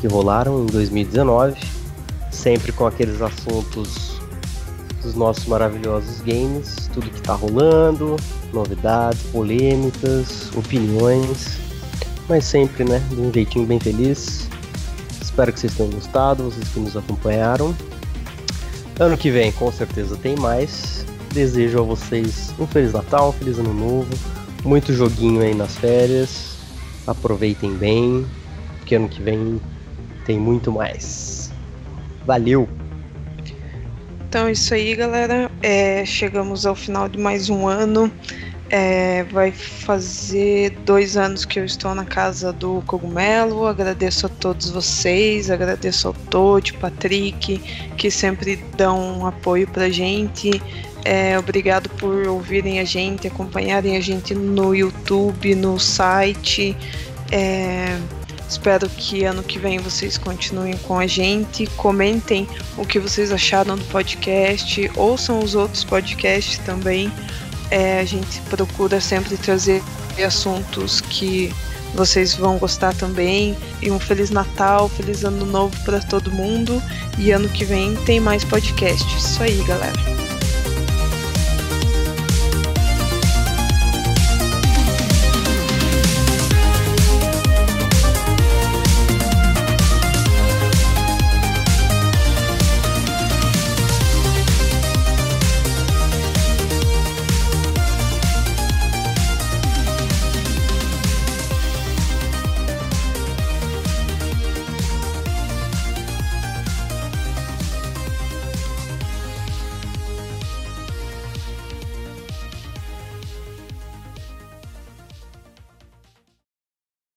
Speaker 4: que rolaram em 2019. Sempre com aqueles assuntos dos nossos maravilhosos games, tudo que tá rolando, novidades, polêmicas, opiniões mas sempre, né, de um jeitinho bem feliz. Espero que vocês tenham gostado, vocês que nos acompanharam. Ano que vem, com certeza, tem mais. Desejo a vocês um Feliz Natal, um Feliz Ano Novo, muito joguinho aí nas férias. Aproveitem bem, porque ano que vem tem muito mais. Valeu!
Speaker 3: Então é isso aí, galera. É, chegamos ao final de mais um ano. É, vai fazer dois anos que eu estou na casa do Cogumelo. Agradeço a todos vocês, agradeço ao Todd, Patrick, que sempre dão um apoio pra gente. É, obrigado por ouvirem a gente, acompanharem a gente no YouTube, no site. É, espero que ano que vem vocês continuem com a gente. Comentem o que vocês acharam do podcast, ouçam os outros podcasts também. É, a gente procura sempre trazer assuntos que vocês vão gostar também. E um Feliz Natal, Feliz Ano Novo para todo mundo. E ano que vem tem mais podcast. Isso aí, galera.